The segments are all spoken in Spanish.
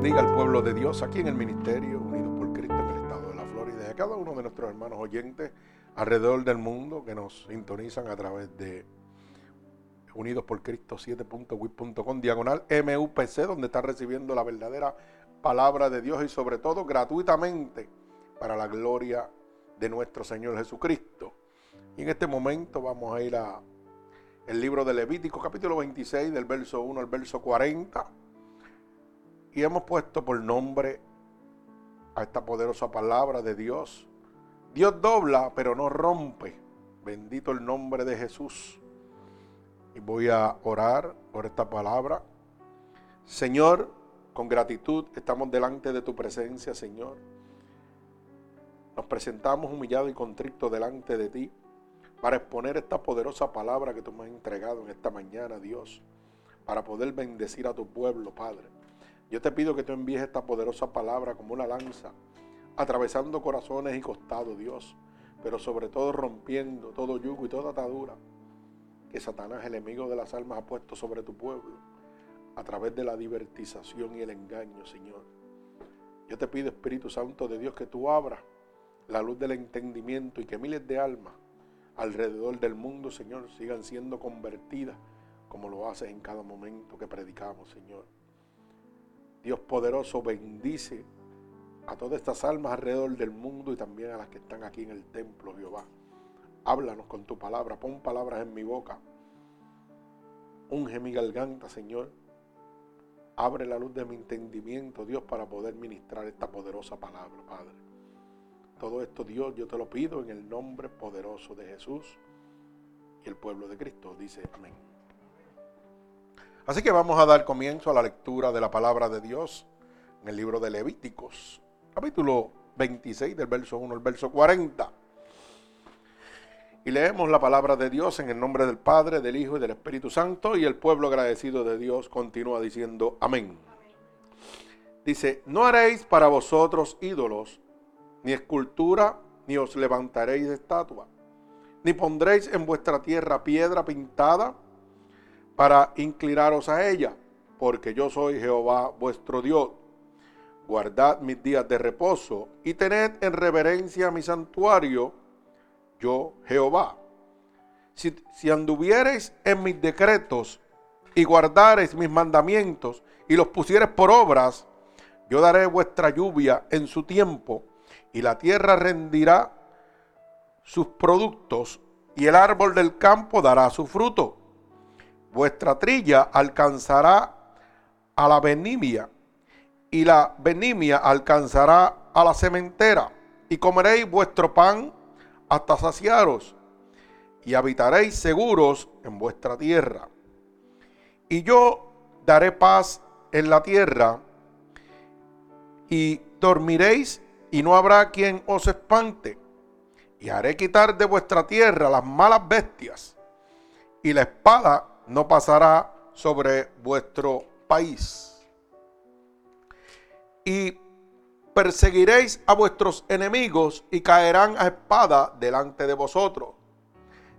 bendiga al pueblo de Dios aquí en el Ministerio Unidos por Cristo en el estado de la Florida y a cada uno de nuestros hermanos oyentes alrededor del mundo que nos sintonizan a través de Unidos por Cristo 7.wit.com diagonal MUPC donde está recibiendo la verdadera palabra de Dios y sobre todo gratuitamente para la gloria de nuestro Señor Jesucristo. Y en este momento vamos a ir a el libro de Levítico capítulo 26 del verso 1 al verso 40 y hemos puesto por nombre a esta poderosa palabra de Dios. Dios dobla, pero no rompe. Bendito el nombre de Jesús. Y voy a orar por esta palabra. Señor, con gratitud estamos delante de tu presencia, Señor. Nos presentamos humillados y contrito delante de ti para exponer esta poderosa palabra que tú me has entregado en esta mañana, Dios, para poder bendecir a tu pueblo, Padre. Yo te pido que tú envíes esta poderosa palabra como una lanza, atravesando corazones y costados, Dios, pero sobre todo rompiendo todo yugo y toda atadura que Satanás, el enemigo de las almas, ha puesto sobre tu pueblo a través de la divertización y el engaño, Señor. Yo te pido, Espíritu Santo de Dios, que tú abras la luz del entendimiento y que miles de almas alrededor del mundo, Señor, sigan siendo convertidas como lo haces en cada momento que predicamos, Señor. Dios poderoso bendice a todas estas almas alrededor del mundo y también a las que están aquí en el templo, Jehová. Háblanos con tu palabra, pon palabras en mi boca. Unge mi garganta, Señor. Abre la luz de mi entendimiento, Dios, para poder ministrar esta poderosa palabra, Padre. Todo esto, Dios, yo te lo pido en el nombre poderoso de Jesús y el pueblo de Cristo. Dice amén. Así que vamos a dar comienzo a la lectura de la palabra de Dios en el libro de Levíticos, capítulo 26 del verso 1 al verso 40. Y leemos la palabra de Dios en el nombre del Padre, del Hijo y del Espíritu Santo y el pueblo agradecido de Dios continúa diciendo amén. Dice, no haréis para vosotros ídolos, ni escultura, ni os levantaréis estatua, ni pondréis en vuestra tierra piedra pintada, para inclinaros a ella, porque yo soy Jehová vuestro Dios. Guardad mis días de reposo y tened en reverencia mi santuario, yo Jehová. Si, si anduviereis en mis decretos y guardareis mis mandamientos y los pusiereis por obras, yo daré vuestra lluvia en su tiempo y la tierra rendirá sus productos y el árbol del campo dará su fruto vuestra trilla alcanzará a la benimia y la benimia alcanzará a la cementera y comeréis vuestro pan hasta saciaros y habitaréis seguros en vuestra tierra. Y yo daré paz en la tierra y dormiréis y no habrá quien os espante. Y haré quitar de vuestra tierra las malas bestias y la espada no pasará sobre vuestro país. Y perseguiréis a vuestros enemigos y caerán a espada delante de vosotros.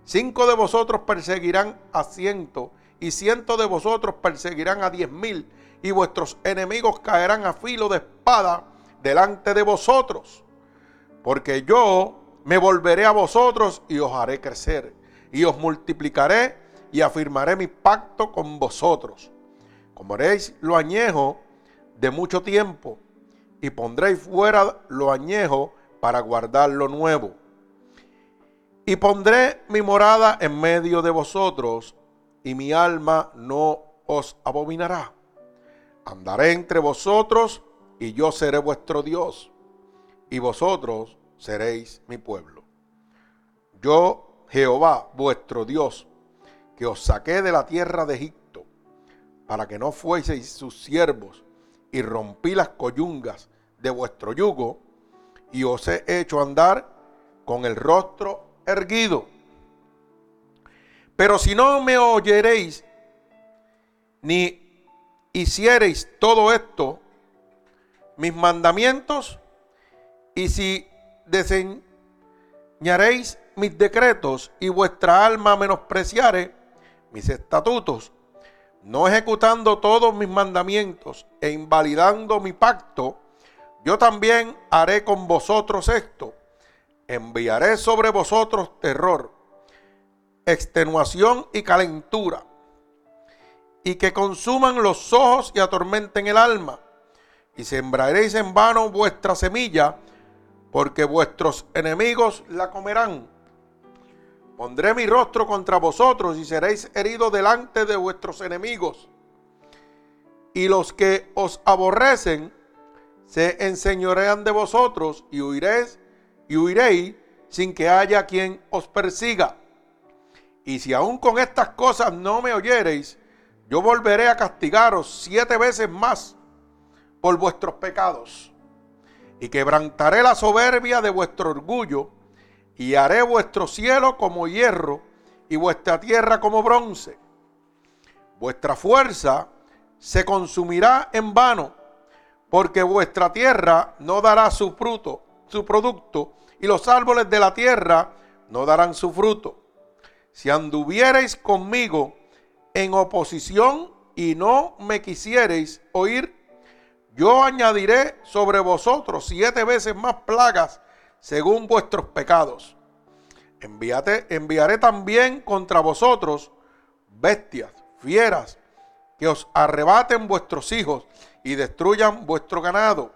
Cinco de vosotros perseguirán a ciento y ciento de vosotros perseguirán a diez mil y vuestros enemigos caerán a filo de espada delante de vosotros. Porque yo me volveré a vosotros y os haré crecer y os multiplicaré y afirmaré mi pacto con vosotros. Comeréis lo añejo de mucho tiempo y pondréis fuera lo añejo para guardar lo nuevo. Y pondré mi morada en medio de vosotros y mi alma no os abominará. Andaré entre vosotros y yo seré vuestro Dios y vosotros seréis mi pueblo. Yo, Jehová, vuestro Dios, que os saqué de la tierra de Egipto, para que no fueseis sus siervos, y rompí las coyungas de vuestro yugo, y os he hecho andar con el rostro erguido. Pero si no me oyereis, ni hiciereis todo esto, mis mandamientos, y si deseñaréis mis decretos y vuestra alma menospreciare, mis estatutos, no ejecutando todos mis mandamientos e invalidando mi pacto, yo también haré con vosotros esto. Enviaré sobre vosotros terror, extenuación y calentura, y que consuman los ojos y atormenten el alma. Y sembraréis en vano vuestra semilla, porque vuestros enemigos la comerán. Pondré mi rostro contra vosotros y seréis heridos delante de vuestros enemigos. Y los que os aborrecen se enseñorean de vosotros y huiréis y huiréis sin que haya quien os persiga. Y si aún con estas cosas no me oyereis, yo volveré a castigaros siete veces más por vuestros pecados. Y quebrantaré la soberbia de vuestro orgullo y haré vuestro cielo como hierro y vuestra tierra como bronce. Vuestra fuerza se consumirá en vano, porque vuestra tierra no dará su fruto, su producto, y los árboles de la tierra no darán su fruto. Si anduviereis conmigo en oposición y no me quisiereis oír, yo añadiré sobre vosotros siete veces más plagas según vuestros pecados. enviaré también contra vosotros bestias, fieras, que os arrebaten vuestros hijos y destruyan vuestro ganado,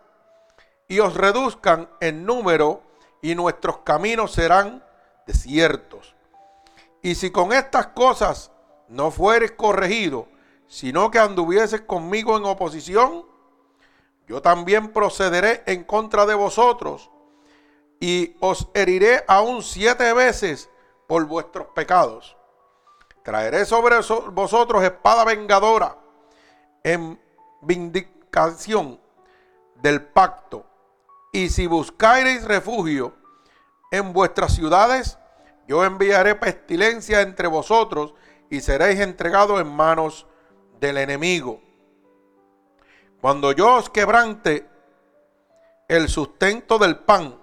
y os reduzcan en número, y nuestros caminos serán desiertos. Y si con estas cosas no fueres corregido, sino que anduvieses conmigo en oposición, yo también procederé en contra de vosotros y os heriré aún siete veces por vuestros pecados. Traeré sobre vosotros espada vengadora en vindicación del pacto. Y si buscareis refugio en vuestras ciudades, yo enviaré pestilencia entre vosotros y seréis entregados en manos del enemigo. Cuando yo os quebrante el sustento del pan,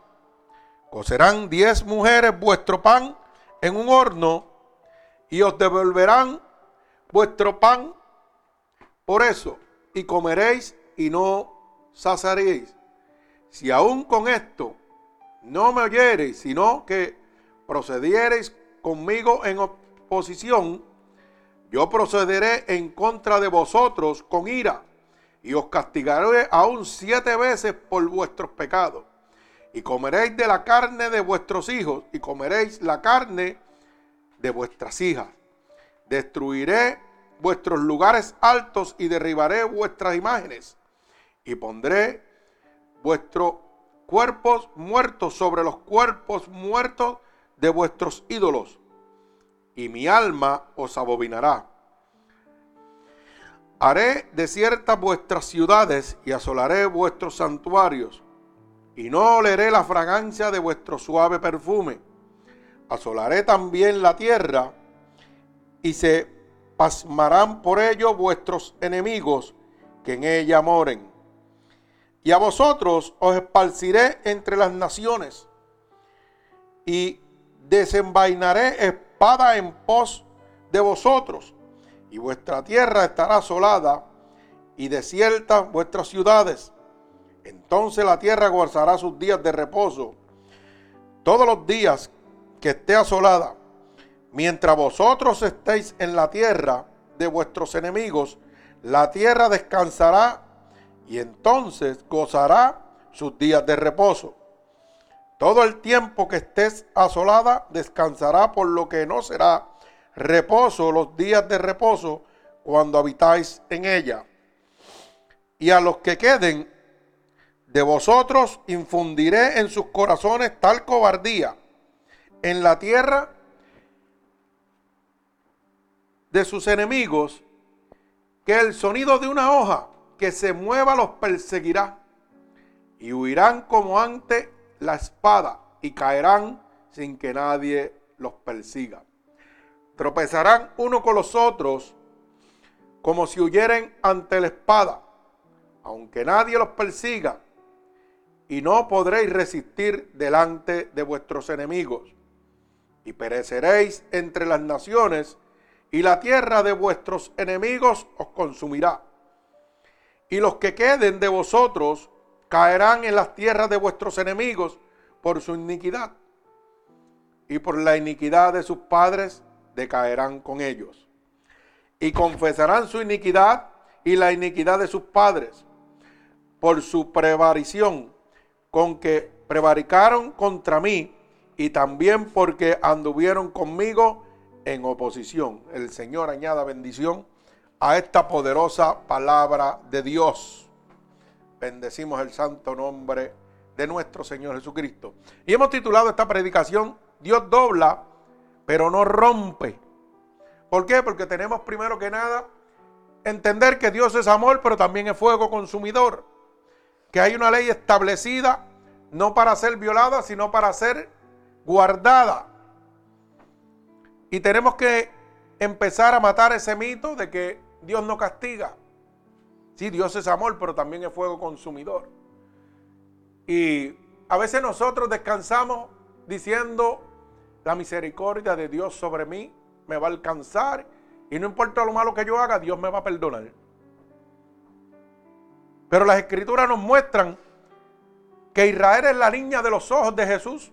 Cocerán diez mujeres vuestro pan en un horno y os devolverán vuestro pan por eso y comeréis y no saciaréis. Si aún con esto no me oyereis, sino que procediereis conmigo en oposición, yo procederé en contra de vosotros con ira y os castigaré aún siete veces por vuestros pecados y comeréis de la carne de vuestros hijos y comeréis la carne de vuestras hijas. Destruiré vuestros lugares altos y derribaré vuestras imágenes y pondré vuestros cuerpos muertos sobre los cuerpos muertos de vuestros ídolos y mi alma os abominará. Haré desiertas vuestras ciudades y asolaré vuestros santuarios y no oleré la fragancia de vuestro suave perfume. Asolaré también la tierra y se pasmarán por ello vuestros enemigos que en ella moren. Y a vosotros os esparciré entre las naciones y desenvainaré espada en pos de vosotros y vuestra tierra estará asolada y desiertas vuestras ciudades entonces la tierra gozará sus días de reposo. Todos los días que esté asolada, mientras vosotros estéis en la tierra de vuestros enemigos, la tierra descansará y entonces gozará sus días de reposo. Todo el tiempo que estés asolada descansará por lo que no será reposo los días de reposo cuando habitáis en ella. Y a los que queden de vosotros infundiré en sus corazones tal cobardía en la tierra de sus enemigos que el sonido de una hoja que se mueva los perseguirá y huirán como ante la espada y caerán sin que nadie los persiga. Tropezarán uno con los otros como si huyeren ante la espada, aunque nadie los persiga y no podréis resistir delante de vuestros enemigos. Y pereceréis entre las naciones y la tierra de vuestros enemigos os consumirá. Y los que queden de vosotros caerán en las tierras de vuestros enemigos por su iniquidad. Y por la iniquidad de sus padres decaerán con ellos. Y confesarán su iniquidad y la iniquidad de sus padres por su prevarición con que prevaricaron contra mí y también porque anduvieron conmigo en oposición. El Señor añada bendición a esta poderosa palabra de Dios. Bendecimos el santo nombre de nuestro Señor Jesucristo. Y hemos titulado esta predicación, Dios dobla, pero no rompe. ¿Por qué? Porque tenemos primero que nada entender que Dios es amor, pero también es fuego consumidor. Que hay una ley establecida no para ser violada, sino para ser guardada. Y tenemos que empezar a matar ese mito de que Dios no castiga. Sí, Dios es amor, pero también es fuego consumidor. Y a veces nosotros descansamos diciendo, la misericordia de Dios sobre mí me va a alcanzar y no importa lo malo que yo haga, Dios me va a perdonar. Pero las escrituras nos muestran que Israel es la niña de los ojos de Jesús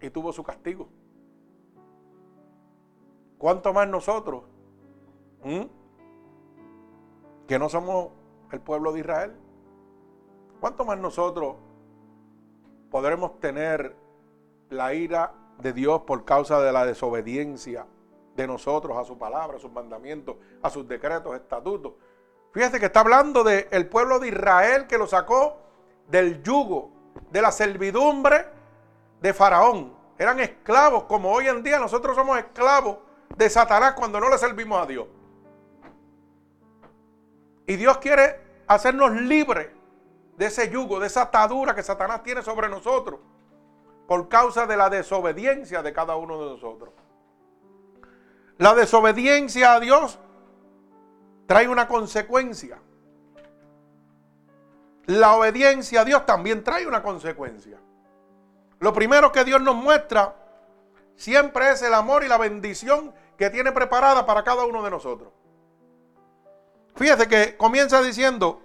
y tuvo su castigo. ¿Cuánto más nosotros? ¿Mm? Que no somos el pueblo de Israel. ¿Cuánto más nosotros podremos tener la ira de Dios por causa de la desobediencia de nosotros a su palabra, a sus mandamientos, a sus decretos, estatutos? Fíjese que está hablando del pueblo de Israel que lo sacó del yugo, de la servidumbre de Faraón. Eran esclavos, como hoy en día nosotros somos esclavos de Satanás cuando no le servimos a Dios. Y Dios quiere hacernos libres de ese yugo, de esa atadura que Satanás tiene sobre nosotros por causa de la desobediencia de cada uno de nosotros. La desobediencia a Dios trae una consecuencia. La obediencia a Dios también trae una consecuencia. Lo primero que Dios nos muestra siempre es el amor y la bendición que tiene preparada para cada uno de nosotros. Fíjese que comienza diciendo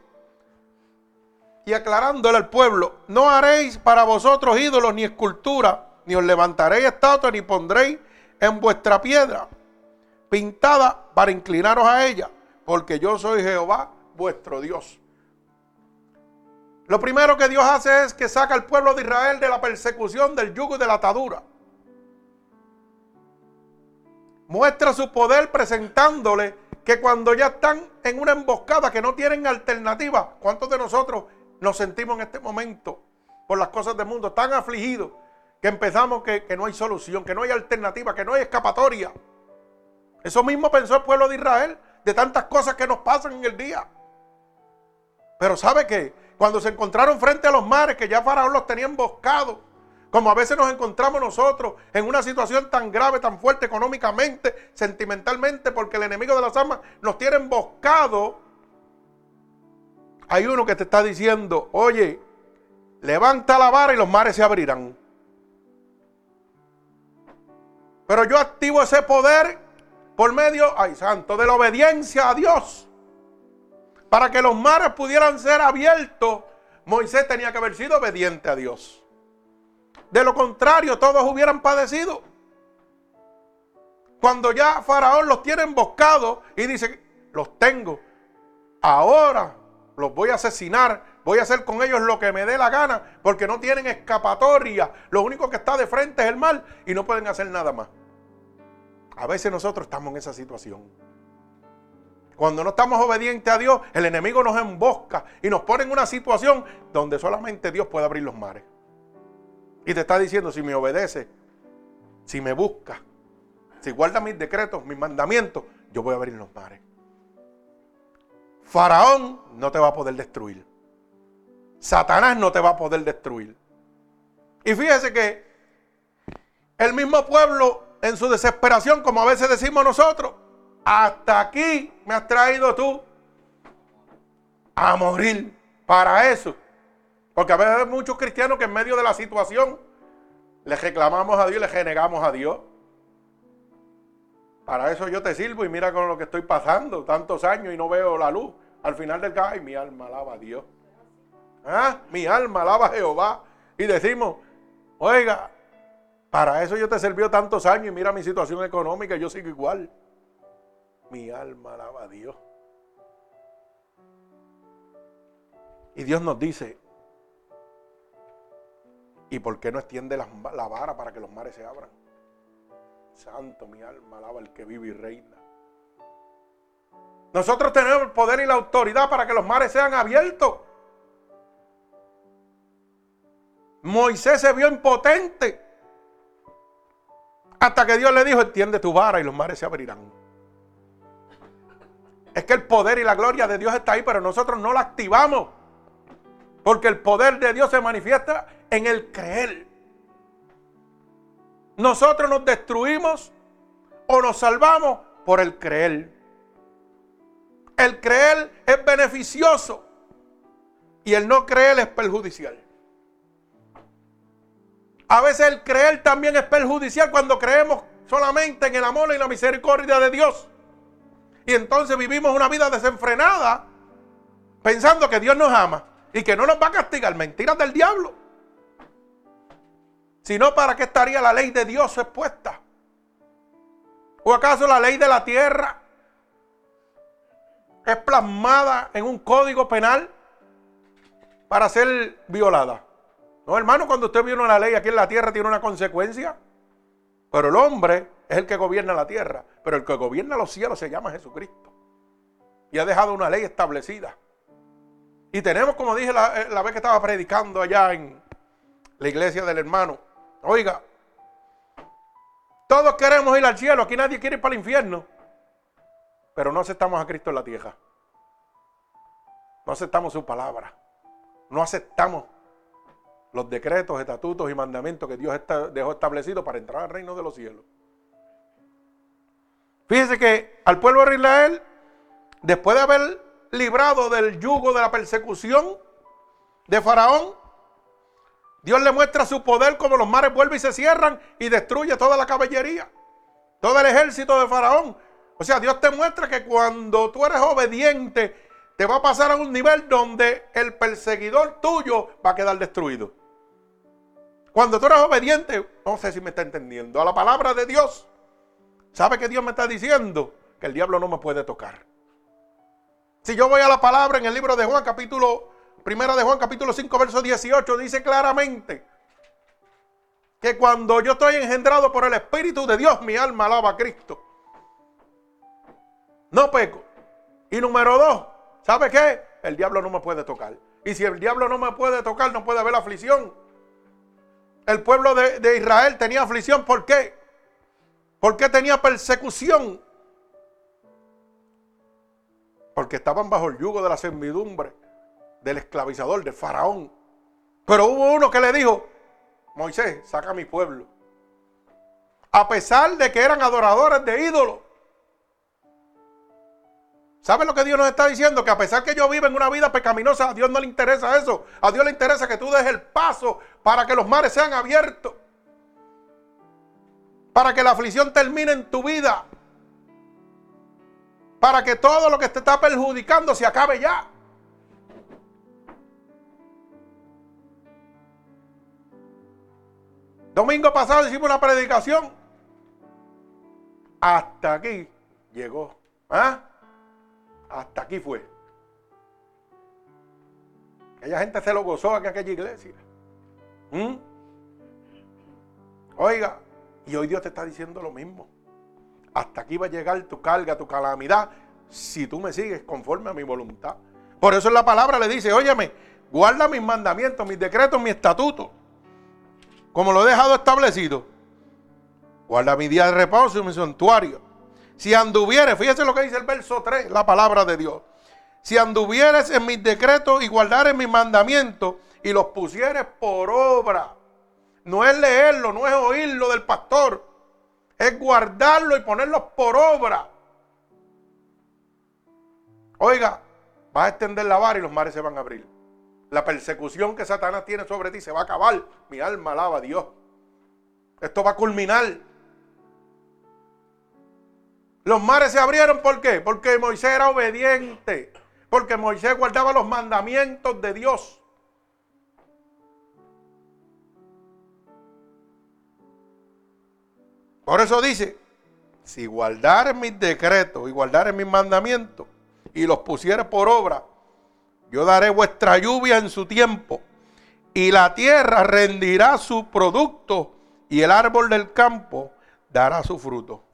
y aclarándole al pueblo, no haréis para vosotros ídolos ni escultura, ni os levantaréis estatua, ni pondréis en vuestra piedra pintada para inclinaros a ella, porque yo soy Jehová vuestro Dios. Lo primero que Dios hace es que saca al pueblo de Israel de la persecución, del yugo y de la atadura. muestra su poder presentándole que cuando ya están en una emboscada que no tienen alternativa, ¿cuántos de nosotros nos sentimos en este momento por las cosas del mundo tan afligidos que empezamos que, que no hay solución, que no hay alternativa, que no hay escapatoria? Eso mismo pensó el pueblo de Israel de tantas cosas que nos pasan en el día. Pero ¿sabe qué? Cuando se encontraron frente a los mares, que ya Faraón los tenía emboscados, como a veces nos encontramos nosotros en una situación tan grave, tan fuerte económicamente, sentimentalmente, porque el enemigo de las almas nos tiene emboscado. Hay uno que te está diciendo, oye, levanta la vara y los mares se abrirán. Pero yo activo ese poder por medio, ay santo, de la obediencia a Dios. Para que los mares pudieran ser abiertos, Moisés tenía que haber sido obediente a Dios. De lo contrario, todos hubieran padecido. Cuando ya Faraón los tiene emboscados y dice, los tengo, ahora los voy a asesinar, voy a hacer con ellos lo que me dé la gana, porque no tienen escapatoria. Lo único que está de frente es el mal y no pueden hacer nada más. A veces nosotros estamos en esa situación. Cuando no estamos obedientes a Dios, el enemigo nos embosca y nos pone en una situación donde solamente Dios puede abrir los mares. Y te está diciendo, si me obedece, si me busca, si guarda mis decretos, mis mandamientos, yo voy a abrir los mares. Faraón no te va a poder destruir. Satanás no te va a poder destruir. Y fíjese que el mismo pueblo en su desesperación, como a veces decimos nosotros, hasta aquí me has traído tú a morir para eso. Porque a veces hay muchos cristianos que en medio de la situación le reclamamos a Dios le renegamos a Dios. Para eso yo te sirvo y mira con lo que estoy pasando, tantos años y no veo la luz. Al final del día, mi alma alaba a Dios. ¿Ah? Mi alma alaba a Jehová. Y decimos, oiga, para eso yo te sirvió tantos años y mira mi situación económica, yo sigo igual. Mi alma alaba a Dios. Y Dios nos dice, ¿y por qué no extiende la, la vara para que los mares se abran? Santo, mi alma alaba al que vive y reina. Nosotros tenemos el poder y la autoridad para que los mares sean abiertos. Moisés se vio impotente hasta que Dios le dijo, entiende tu vara y los mares se abrirán. Es que el poder y la gloria de Dios está ahí, pero nosotros no la activamos. Porque el poder de Dios se manifiesta en el creer. Nosotros nos destruimos o nos salvamos por el creer. El creer es beneficioso y el no creer es perjudicial. A veces el creer también es perjudicial cuando creemos solamente en el amor y la misericordia de Dios. Y entonces vivimos una vida desenfrenada pensando que Dios nos ama y que no nos va a castigar. Mentiras del diablo. Si no, ¿para qué estaría la ley de Dios expuesta? ¿O acaso la ley de la tierra es plasmada en un código penal para ser violada? No, hermano, cuando usted viene una ley aquí en la tierra tiene una consecuencia. Pero el hombre es el que gobierna la tierra. Pero el que gobierna los cielos se llama Jesucristo. Y ha dejado una ley establecida. Y tenemos, como dije la, eh, la vez que estaba predicando allá en la iglesia del hermano. Oiga, todos queremos ir al cielo. Aquí nadie quiere ir para el infierno. Pero no aceptamos a Cristo en la tierra. No aceptamos su palabra. No aceptamos los decretos, estatutos y mandamientos que Dios dejó establecidos para entrar al reino de los cielos. Fíjese que al pueblo de Israel, después de haber librado del yugo de la persecución de Faraón, Dios le muestra su poder como los mares vuelven y se cierran y destruye toda la caballería, todo el ejército de Faraón. O sea, Dios te muestra que cuando tú eres obediente, te va a pasar a un nivel donde el perseguidor tuyo va a quedar destruido. Cuando tú eres obediente, no sé si me está entendiendo, a la palabra de Dios, ¿sabe que Dios me está diciendo? Que el diablo no me puede tocar. Si yo voy a la palabra en el libro de Juan, capítulo, primera de Juan, capítulo 5, verso 18, dice claramente que cuando yo estoy engendrado por el Espíritu de Dios, mi alma alaba a Cristo. No peco. Y número dos, ¿sabe qué? El diablo no me puede tocar. Y si el diablo no me puede tocar, no puede haber aflicción el pueblo de, Israel tenía aflicción. ¿Por qué? ¿Por qué tenía persecución? Porque estaban bajo el yugo de la servidumbre, del esclavizador, del faraón. Pero hubo uno que le dijo, Moisés, saca a mi pueblo. A pesar de que eran adoradores de ídolos. ¿Sabes lo que Dios nos está diciendo? Que a pesar que yo vivo en una vida pecaminosa, a Dios no le interesa eso. A Dios le interesa que tú des el paso para que los mares sean abiertos. Para que la aflicción termine en tu vida. Para que todo lo que te está perjudicando se acabe ya. Domingo pasado hicimos una predicación. Hasta aquí llegó. ¿Ah? Hasta aquí fue. Aquella gente se lo gozó en aquella iglesia. ¿Mm? Oiga, y hoy Dios te está diciendo lo mismo. Hasta aquí va a llegar tu carga, tu calamidad, si tú me sigues conforme a mi voluntad. Por eso la palabra le dice, óyeme, guarda mis mandamientos, mis decretos, mis estatutos, como lo he dejado establecido. Guarda mi día de reposo y mi santuario. Si anduvieres, fíjese lo que dice el verso 3, la palabra de Dios. Si anduvieres en mis decretos y guardares mis mandamientos y los pusieres por obra. No es leerlo, no es oírlo del pastor. Es guardarlo y ponerlos por obra. Oiga, vas a extender la vara y los mares se van a abrir. La persecución que Satanás tiene sobre ti se va a acabar. Mi alma alaba a Dios. Esto va a culminar. Los mares se abrieron, ¿por qué? Porque Moisés era obediente. Porque Moisés guardaba los mandamientos de Dios. Por eso dice, si guardar mis decretos y guardar mis mandamientos y los pusiere por obra, yo daré vuestra lluvia en su tiempo y la tierra rendirá su producto y el árbol del campo dará su fruto.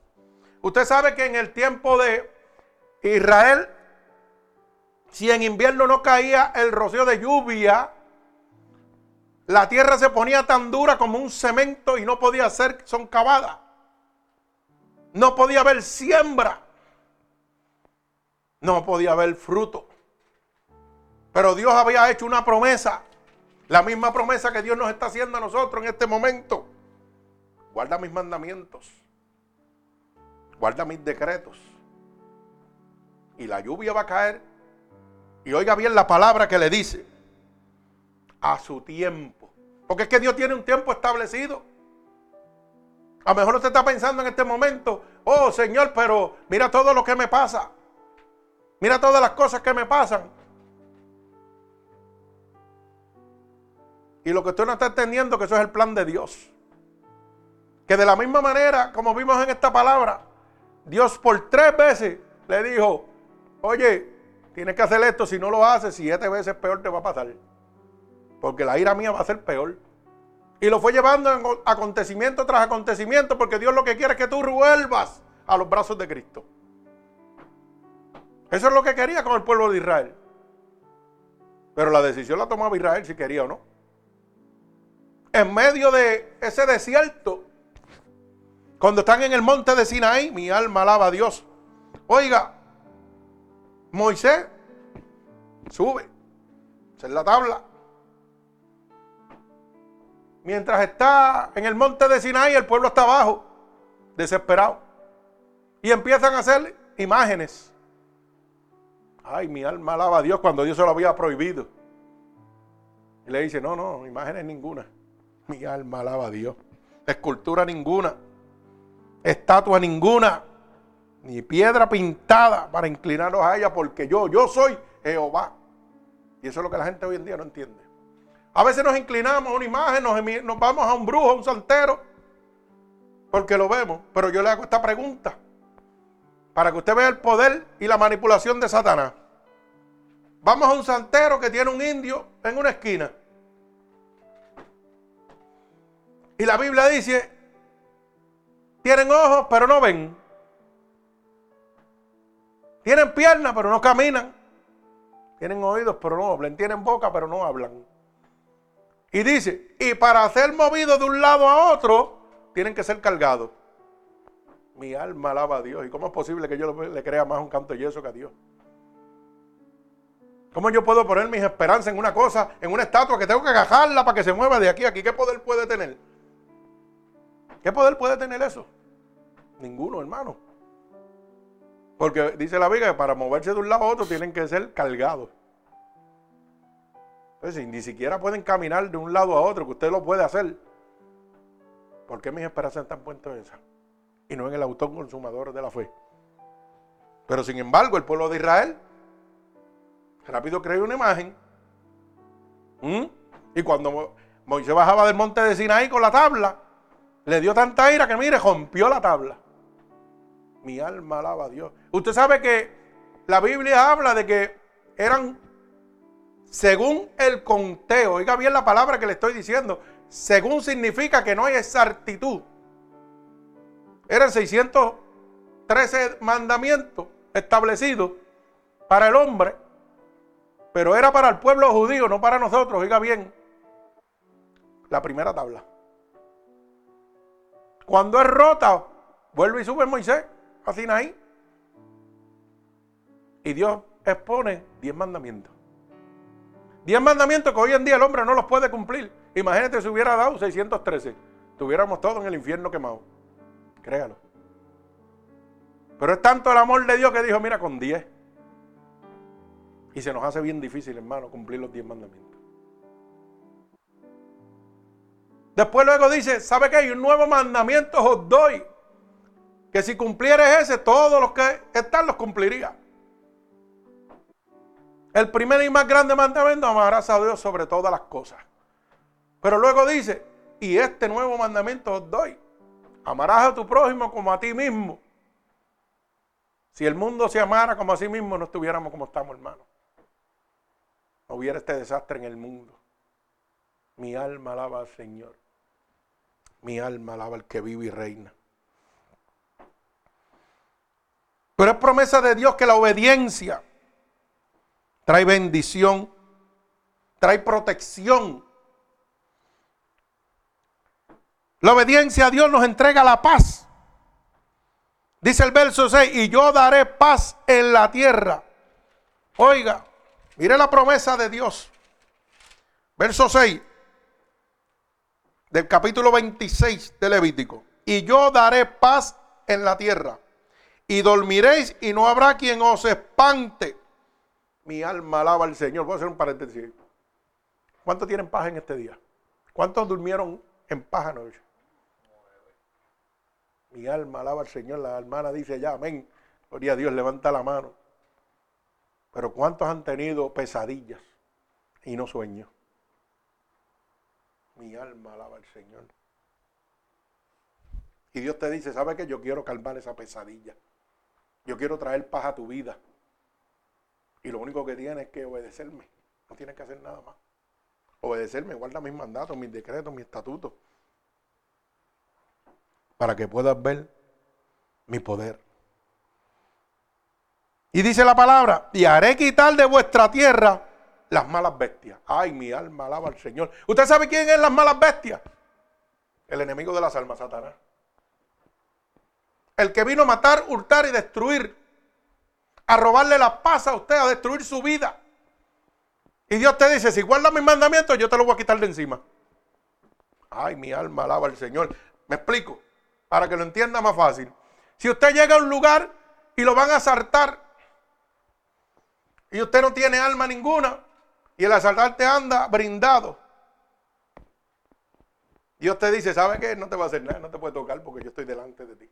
Usted sabe que en el tiempo de Israel, si en invierno no caía el rocío de lluvia, la tierra se ponía tan dura como un cemento y no podía ser soncavada. No podía haber siembra. No podía haber fruto. Pero Dios había hecho una promesa. La misma promesa que Dios nos está haciendo a nosotros en este momento. Guarda mis mandamientos guarda mis decretos. Y la lluvia va a caer. Y oiga bien la palabra que le dice. A su tiempo. Porque es que Dios tiene un tiempo establecido. A lo mejor usted está pensando en este momento, oh Señor, pero mira todo lo que me pasa. Mira todas las cosas que me pasan. Y lo que usted no está entendiendo que eso es el plan de Dios. Que de la misma manera, como vimos en esta palabra, Dios por tres veces le dijo, oye, tienes que hacer esto, si no lo haces, siete veces peor te va a pasar. Porque la ira mía va a ser peor. Y lo fue llevando en acontecimiento tras acontecimiento, porque Dios lo que quiere es que tú vuelvas a los brazos de Cristo. Eso es lo que quería con el pueblo de Israel. Pero la decisión la tomaba Israel si quería o no. En medio de ese desierto, cuando están en el monte de Sinaí, mi alma alaba a Dios. Oiga, Moisés sube, es la tabla. Mientras está en el monte de Sinaí, el pueblo está abajo, desesperado. Y empiezan a hacer imágenes. Ay, mi alma alaba a Dios cuando Dios se lo había prohibido. Y le dice, no, no, imágenes ninguna. Mi alma alaba a Dios. Escultura ninguna estatua ninguna, ni piedra pintada para inclinarnos a ella, porque yo, yo soy Jehová. Y eso es lo que la gente hoy en día no entiende. A veces nos inclinamos a una imagen, nos, vamos a un brujo, a un santero, porque lo vemos. Pero yo le hago esta pregunta, para que usted vea el poder y la manipulación de Satanás. Vamos a un santero que tiene un indio en una esquina. Y la Biblia dice tienen ojos, pero no ven. Tienen piernas, pero no caminan. Tienen oídos, pero no hablan. Tienen boca, pero no hablan. Y dice, y para ser movidos de un lado a otro, tienen que ser cargados. Mi alma alaba a Dios. ¿Y cómo es posible que yo le crea más un canto yeso que a Dios? ¿Cómo yo puedo poner mis esperanzas en una cosa, en una estatua que tengo que agajarla para que se mueva de aquí a aquí? ¿Qué poder puede tener? ¿Qué poder puede tener eso? Ninguno, hermano. Porque dice la Biblia que para moverse de un lado a otro tienen que ser cargados. Entonces, ni siquiera pueden caminar de un lado a otro, que usted lo puede hacer. ¿Por qué mis esperanzas están puestas en esa? Y no en el autor consumador de la fe. Pero sin embargo, el pueblo de Israel rápido creó una imagen. Y cuando Moisés bajaba del monte de Sinaí con la tabla, le dio tanta ira que, mire, rompió la tabla. Mi alma alaba a Dios. Usted sabe que la Biblia habla de que eran, según el conteo, oiga bien la palabra que le estoy diciendo, según significa que no hay exactitud. Eran 613 mandamientos establecidos para el hombre, pero era para el pueblo judío, no para nosotros, oiga bien, la primera tabla. Cuando es rota, vuelve y sube Moisés a Sinaí. Y Dios expone diez mandamientos. Diez mandamientos que hoy en día el hombre no los puede cumplir. Imagínate si hubiera dado 613. Estuviéramos todos en el infierno quemado. Créalo. Pero es tanto el amor de Dios que dijo, mira, con diez. Y se nos hace bien difícil, hermano, cumplir los diez mandamientos. Después luego dice, ¿sabe qué? Hay un nuevo mandamiento os doy. que si cumplieres ese, todos los que están los cumpliría. El primer y más grande mandamiento, amarás a Dios sobre todas las cosas. Pero luego dice, y este nuevo mandamiento os doy. Amarás a tu prójimo como a ti mismo. Si el mundo se amara como a sí mismo, no estuviéramos como estamos, hermanos. No hubiera este desastre en el mundo. Mi alma alaba al Señor. Mi alma alaba al que vive y reina. Pero es promesa de Dios que la obediencia trae bendición, trae protección. La obediencia a Dios nos entrega la paz. Dice el verso 6, y yo daré paz en la tierra. Oiga, mire la promesa de Dios. Verso 6 del capítulo 26 de Levítico. Y yo daré paz en la tierra. Y dormiréis y no habrá quien os espante. Mi alma alaba al Señor. Voy a hacer un paréntesis. ¿Cuántos tienen paz en este día? ¿Cuántos durmieron en paz anoche? Mi alma alaba al Señor. La hermana dice ya, amén. Gloria a Dios, levanta la mano. Pero ¿cuántos han tenido pesadillas y no sueños? Mi alma alaba al Señor. Y Dios te dice, ¿sabe que Yo quiero calmar esa pesadilla. Yo quiero traer paz a tu vida. Y lo único que tienes es que obedecerme. No tienes que hacer nada más. Obedecerme, guarda mis mandatos, mis decretos, mis estatutos. Para que puedas ver mi poder. Y dice la palabra, y haré quitar de vuestra tierra las malas bestias. Ay, mi alma alaba al Señor. ¿Usted sabe quién es las malas bestias? El enemigo de las almas, Satanás. El que vino a matar, hurtar y destruir a robarle la paz a usted, a destruir su vida. Y Dios te dice, si guarda mis mandamientos, yo te lo voy a quitar de encima. Ay, mi alma alaba al Señor. Me explico, para que lo entienda más fácil. Si usted llega a un lugar y lo van a asaltar y usted no tiene alma ninguna y el asaltante anda brindado. Dios te dice, ¿sabe qué? No te va a hacer nada, no te puede tocar porque yo estoy delante de ti.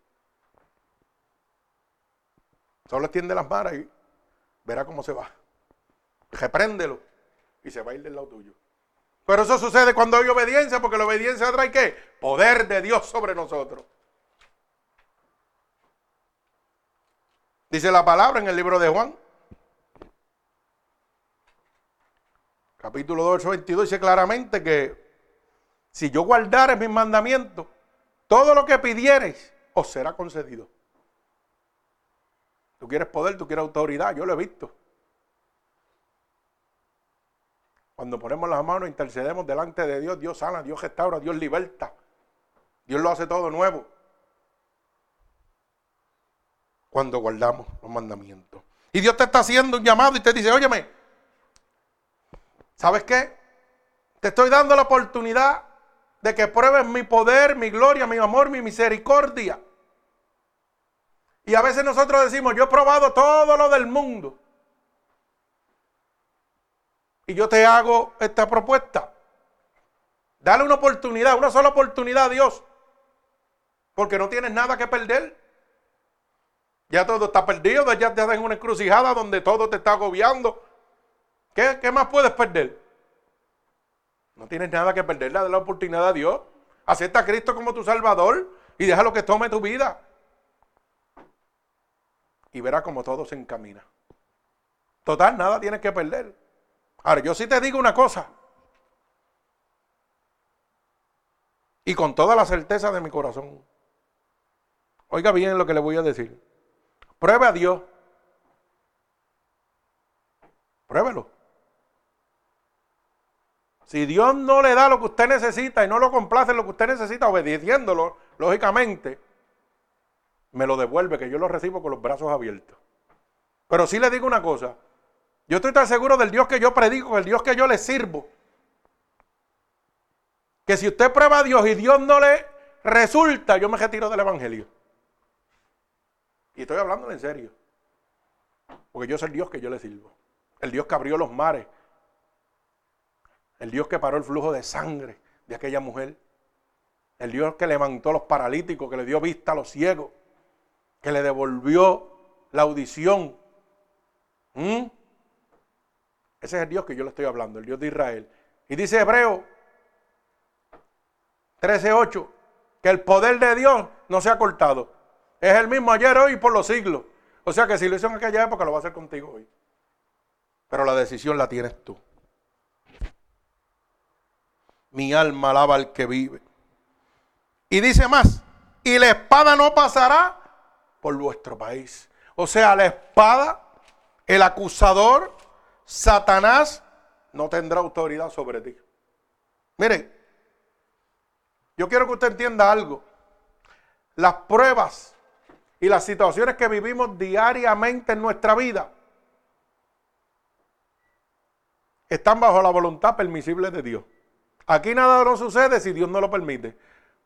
Solo extiende las manos y verá cómo se va. Repréndelo y se va a ir del lado tuyo. Pero eso sucede cuando hay obediencia, porque la obediencia trae qué? Poder de Dios sobre nosotros. Dice la palabra en el libro de Juan. Capítulo 2, 22 dice claramente que si yo guardare mis mandamientos, todo lo que pidiereis os será concedido. Tú quieres poder, tú quieres autoridad, yo lo he visto. Cuando ponemos las manos, intercedemos delante de Dios, Dios sana, Dios restaura, Dios liberta. Dios lo hace todo nuevo. Cuando guardamos los mandamientos. Y Dios te está haciendo un llamado y te dice, óyeme, ¿sabes qué? Te estoy dando la oportunidad de que pruebes mi poder, mi gloria, mi amor, mi misericordia. Y a veces nosotros decimos, yo he probado todo lo del mundo. Y yo te hago esta propuesta. Dale una oportunidad, una sola oportunidad a Dios. Porque no tienes nada que perder. Ya todo está perdido, ya te en una encrucijada donde todo te está agobiando. ¿Qué, ¿Qué, más puedes perder? No tienes nada que perder, dale la oportunidad a Dios. Acepta a Cristo como tu Salvador y déjalo que tome tu vida y verá cómo todo se encamina. Total, nada tienes que perder. Ahora, yo sí te digo una cosa. Y con toda la certeza de mi corazón. Oiga bien lo que le voy a decir. Pruebe a Dios. Pruébelo. Si Dios no le da lo que usted necesita y no lo complace en lo que usted necesita, obedeciéndolo, lógicamente, me lo devuelve, que yo lo recibo con los brazos abiertos. Pero sí le digo una cosa, yo estoy tan seguro del Dios que yo predico, del Dios que yo le sirvo, que si usted prueba a Dios y Dios no le resulta, yo me retiro del Evangelio. Y estoy hablando en serio. Porque yo soy el Dios que yo le sirvo. El Dios que abrió los mares. El Dios que paró el flujo de sangre de aquella mujer. El Dios que levantó a los paralíticos, que le dio vista a los ciegos. que le devolvió la audición. ¿Mm? Ese es el Dios que yo le estoy hablando, el Dios de Israel. Y dice Hebreo 13:8, que el poder de Dios no se ha cortado. Es el mismo ayer, hoy y por los siglos. O sea que si lo hizo en aquella época, lo va a hacer contigo hoy. Pero la decisión la tienes tú. Mi alma alaba al que vive. Y dice más, y la espada no pasará por vuestro país. O sea, la espada, el acusador, Satanás, no tendrá autoridad sobre ti. Mire, yo quiero que usted entienda algo. Las pruebas y las situaciones que vivimos diariamente en nuestra vida están bajo la voluntad permisible de Dios. Aquí nada no sucede si Dios no lo permite.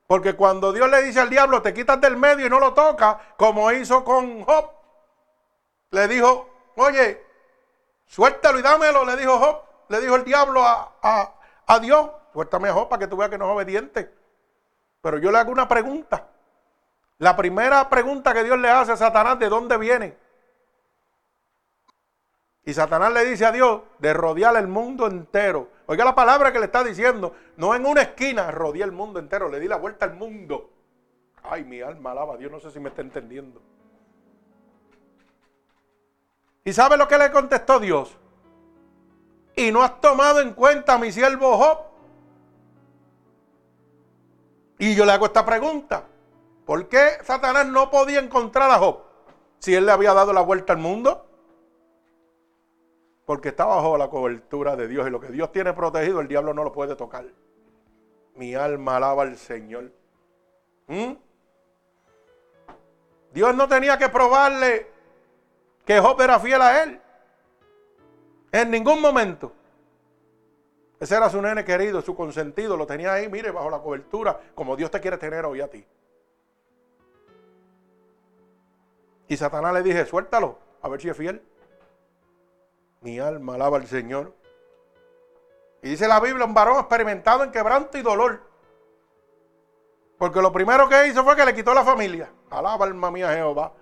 Porque cuando Dios le dice al diablo, te quitas del medio y no lo toca, como hizo con Job, le dijo, oye, suéltalo y dámelo, le dijo Job, le dijo el diablo a, a Dios, suéltame a Job para que tú veas que no es obediente. Pero yo le hago una pregunta. La primera pregunta que Dios le hace a Satanás, ¿de dónde viene? Y Satanás le dice a Dios de rodear el mundo entero. Oiga la palabra que le está diciendo. No en una esquina, rodear el mundo entero. Le di la vuelta al mundo. Ay, mi alma alaba Dios. No sé si me está entendiendo. ¿Y sabe lo que le contestó Dios? Y no has tomado en cuenta a mi siervo Job y yo le hago esta pregunta. ¿Por qué Satanás no podía encontrar a Job si él le había dado la vuelta al mundo? Porque está bajo la cobertura de Dios y lo que Dios tiene protegido el diablo no lo puede tocar. Mi alma alaba al Señor. ¿Mm? Dios no tenía que probarle que Job era fiel a él. En ningún momento. Ese era su nene querido, su consentido, lo tenía ahí, mire, bajo la cobertura, como Dios te quiere tener hoy a ti. Y Satanás le dije, suéltalo, a ver si es fiel. Mi alma alaba al Señor. Y dice la Biblia, un varón experimentado en quebranto y dolor. Porque lo primero que hizo fue que le quitó la familia. Alaba alma mía Jehová.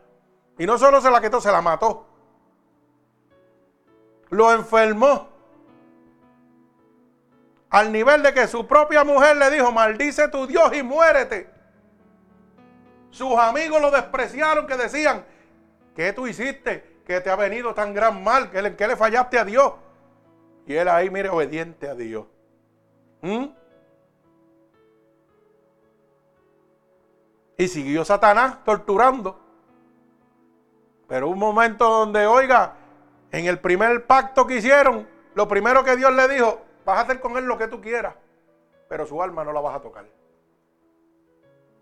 Y no solo se la quitó, se la mató. Lo enfermó. Al nivel de que su propia mujer le dijo, maldice tu Dios y muérete. Sus amigos lo despreciaron que decían, ¿qué tú hiciste? Que te ha venido tan gran mal, que le, le fallaste a Dios. Y él ahí, mire, obediente a Dios. ¿Mm? Y siguió Satanás torturando. Pero un momento donde, oiga, en el primer pacto que hicieron, lo primero que Dios le dijo, Vas a hacer con él lo que tú quieras, pero su alma no la vas a tocar.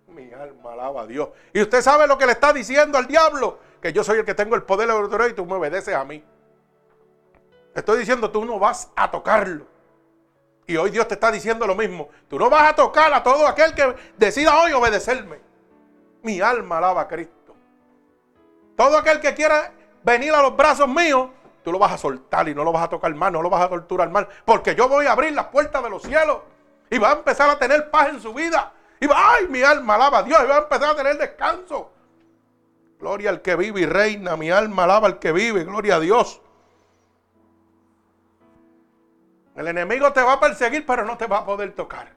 Mi alma alaba a Dios. Y usted sabe lo que le está diciendo al diablo, que yo soy el que tengo el poder de y tú me obedeces a mí. Te estoy diciendo, tú no vas a tocarlo. Y hoy Dios te está diciendo lo mismo. Tú no vas a tocar a todo aquel que decida hoy obedecerme. Mi alma alaba a Cristo. Todo aquel que quiera venir a los brazos míos, tú lo vas a soltar y no lo vas a tocar mal, no lo vas a torturar mal, porque yo voy a abrir las puertas de los cielos y va a empezar a tener paz en su vida. Y va, ay, mi alma alaba a Dios y va a empezar a tener descanso. Gloria al que vive y reina, mi alma alaba al que vive, gloria a Dios. El enemigo te va a perseguir, pero no te va a poder tocar.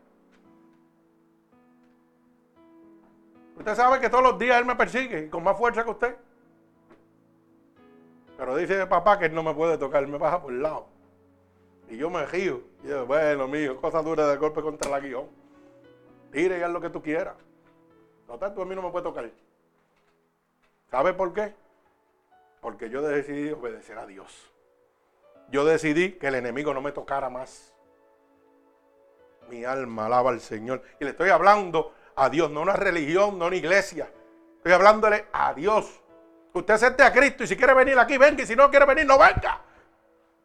Usted sabe que todos los días él me persigue con más fuerza que usted. Pero dice papá que él no me puede tocar, él me baja por el lado. Y yo me río. Y yo, bueno, mío, cosa dura de golpe contra la guion. Tire y haz lo que tú quieras. Total, tú a mí no me puedes tocar. ¿Sabe por qué? Porque yo decidí obedecer a Dios. Yo decidí que el enemigo no me tocara más. Mi alma alaba al Señor. Y le estoy hablando a Dios, no una religión, no una iglesia. Estoy hablándole a Dios. Usted acepte a Cristo y si quiere venir aquí, venga. Y si no quiere venir, no venga.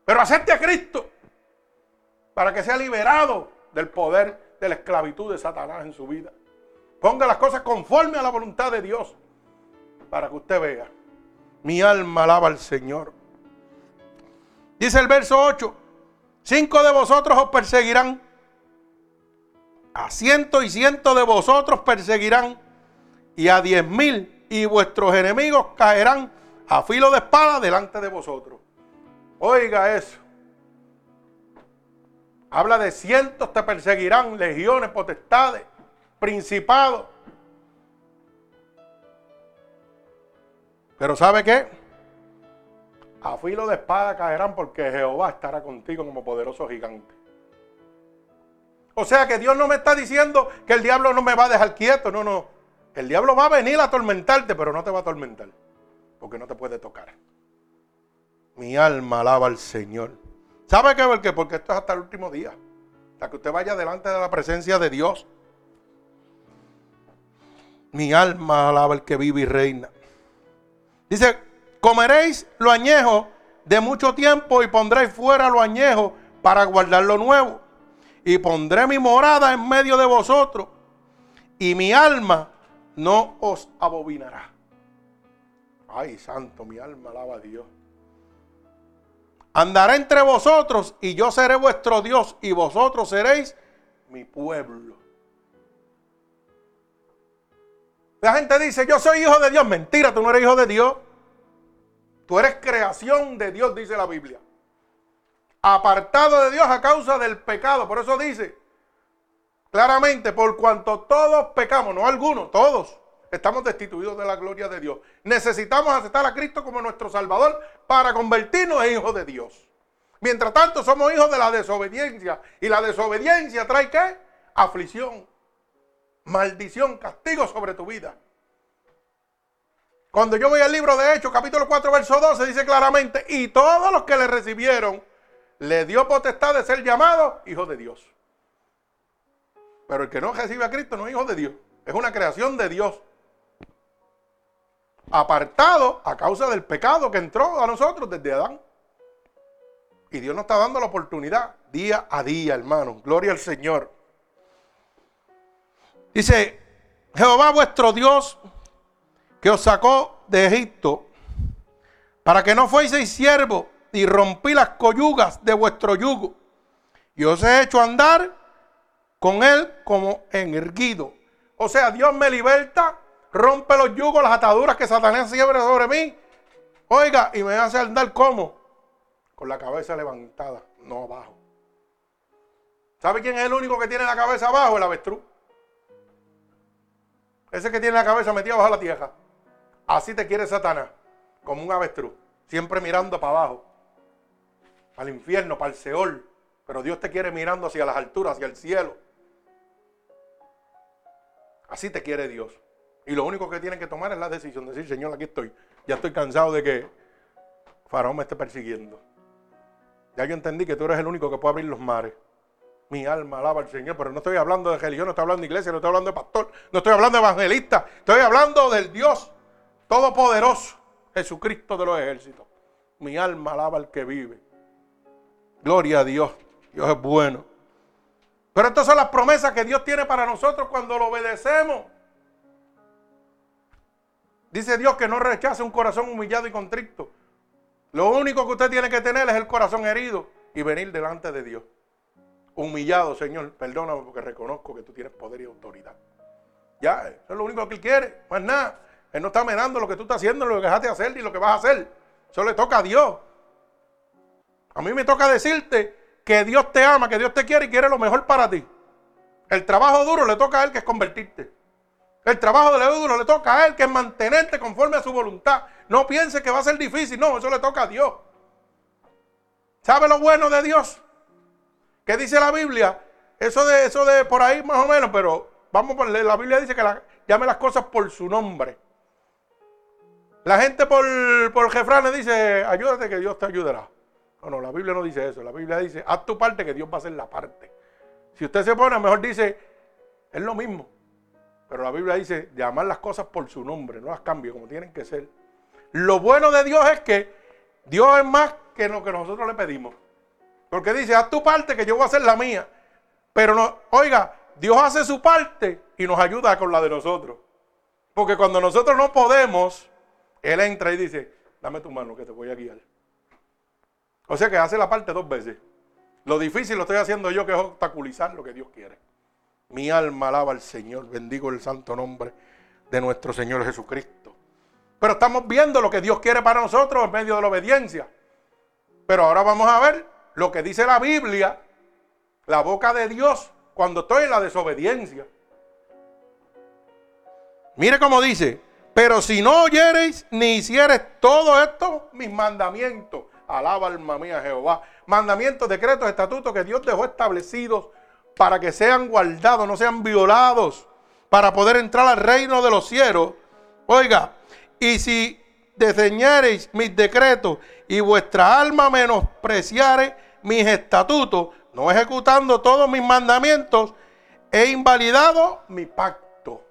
Pero acepte a Cristo para que sea liberado del poder de la esclavitud de Satanás en su vida. Ponga las cosas conforme a la voluntad de Dios para que usted vea. Mi alma alaba al Señor. Dice el verso 8, cinco de vosotros os perseguirán, a ciento y ciento de vosotros perseguirán, y a diez mil y vuestros enemigos caerán a filo de espada delante de vosotros. Oiga eso. Habla de cientos te perseguirán, legiones, potestades, principados. Pero ¿sabe qué? A filo de espada caerán porque Jehová estará contigo como poderoso gigante. O sea que Dios no me está diciendo que el diablo no me va a dejar quieto, no, no. El diablo va a venir a atormentarte, pero no te va a atormentar, porque no te puede tocar. Mi alma alaba al Señor. ¿Sabe qué? Porque, porque esto es hasta el último día. Hasta que usted vaya delante de la presencia de Dios. Mi alma alaba al que vive y reina. Dice, comeréis lo añejo de mucho tiempo y pondréis fuera lo añejo para guardar lo nuevo. Y pondré mi morada en medio de vosotros y mi alma no os abominará. Ay, santo, mi alma alaba a Dios. Andaré entre vosotros y yo seré vuestro Dios y vosotros seréis mi pueblo. La gente dice, yo soy hijo de Dios. Mentira, tú no eres hijo de Dios. Tú eres creación de Dios, dice la Biblia. Apartado de Dios a causa del pecado. Por eso dice claramente, por cuanto todos pecamos, no algunos, todos estamos destituidos de la gloria de Dios. Necesitamos aceptar a Cristo como nuestro Salvador para convertirnos en hijos de Dios. Mientras tanto, somos hijos de la desobediencia. Y la desobediencia trae qué? Aflicción maldición, castigo sobre tu vida. Cuando yo voy al libro de Hechos, capítulo 4, verso 12, dice claramente, y todos los que le recibieron, le dio potestad de ser llamado hijo de Dios. Pero el que no recibe a Cristo no es hijo de Dios, es una creación de Dios. Apartado a causa del pecado que entró a nosotros desde Adán. Y Dios nos está dando la oportunidad día a día, hermano. Gloria al Señor. Dice, Jehová vuestro Dios, que os sacó de Egipto, para que no fueseis siervos y rompí las coyugas de vuestro yugo. Y os he hecho andar con él como en erguido. O sea, Dios me liberta, rompe los yugos, las ataduras que Satanás siembra sobre mí. Oiga, y me hace andar como? Con la cabeza levantada, no abajo. ¿Sabe quién es el único que tiene la cabeza abajo? El avestruz. Ese que tiene la cabeza metida bajo la tierra. Así te quiere Satanás, como un avestruz, siempre mirando para abajo, al infierno, para el Seol. Pero Dios te quiere mirando hacia las alturas, hacia el cielo. Así te quiere Dios. Y lo único que tienen que tomar es la decisión de decir, Señor, aquí estoy. Ya estoy cansado de que Faraón me esté persiguiendo. Ya yo entendí que tú eres el único que puede abrir los mares. Mi alma alaba al Señor, pero no estoy hablando de religión, no estoy hablando de iglesia, no estoy hablando de pastor, no estoy hablando de evangelista, estoy hablando del Dios Todopoderoso, Jesucristo de los ejércitos. Mi alma alaba al que vive. Gloria a Dios, Dios es bueno. Pero estas son las promesas que Dios tiene para nosotros cuando lo obedecemos. Dice Dios que no rechace un corazón humillado y contrito. Lo único que usted tiene que tener es el corazón herido y venir delante de Dios humillado, Señor, perdóname porque reconozco que tú tienes poder y autoridad. Ya, eso es lo único que Él quiere, más nada. Él no está mirando lo que tú estás haciendo, lo que dejaste de hacer ni lo que vas a hacer. Eso le toca a Dios. A mí me toca decirte que Dios te ama, que Dios te quiere y quiere lo mejor para ti. El trabajo duro le toca a Él, que es convertirte. El trabajo de duro le toca a Él, que es mantenerte conforme a su voluntad. No piense que va a ser difícil, no, eso le toca a Dios. ¿Sabe lo bueno de Dios? ¿Qué dice la Biblia? Eso de, eso de por ahí más o menos, pero vamos por la Biblia dice que llame las cosas por su nombre. La gente por, por jefranes dice, ayúdate que Dios te ayudará. No, no, la Biblia no dice eso. La Biblia dice, haz tu parte que Dios va a hacer la parte. Si usted se pone, a mejor dice, es lo mismo. Pero la Biblia dice, llamar las cosas por su nombre, no las cambie como tienen que ser. Lo bueno de Dios es que Dios es más que lo que nosotros le pedimos. Porque dice, haz tu parte que yo voy a hacer la mía. Pero no, oiga, Dios hace su parte y nos ayuda con la de nosotros. Porque cuando nosotros no podemos, Él entra y dice, dame tu mano que te voy a guiar. O sea que hace la parte dos veces. Lo difícil lo estoy haciendo yo, que es obstaculizar lo que Dios quiere. Mi alma alaba al Señor, bendigo el santo nombre de nuestro Señor Jesucristo. Pero estamos viendo lo que Dios quiere para nosotros en medio de la obediencia. Pero ahora vamos a ver lo que dice la Biblia, la boca de Dios, cuando estoy en la desobediencia. Mire cómo dice, pero si no oyereis ni hicieres todo esto, mis mandamientos, alaba alma mía Jehová, mandamientos, decretos, estatutos que Dios dejó establecidos para que sean guardados, no sean violados, para poder entrar al reino de los cielos. Oiga, y si desdeñareis mis decretos y vuestra alma menospreciare mis estatutos, no ejecutando todos mis mandamientos, he invalidado mi pacto.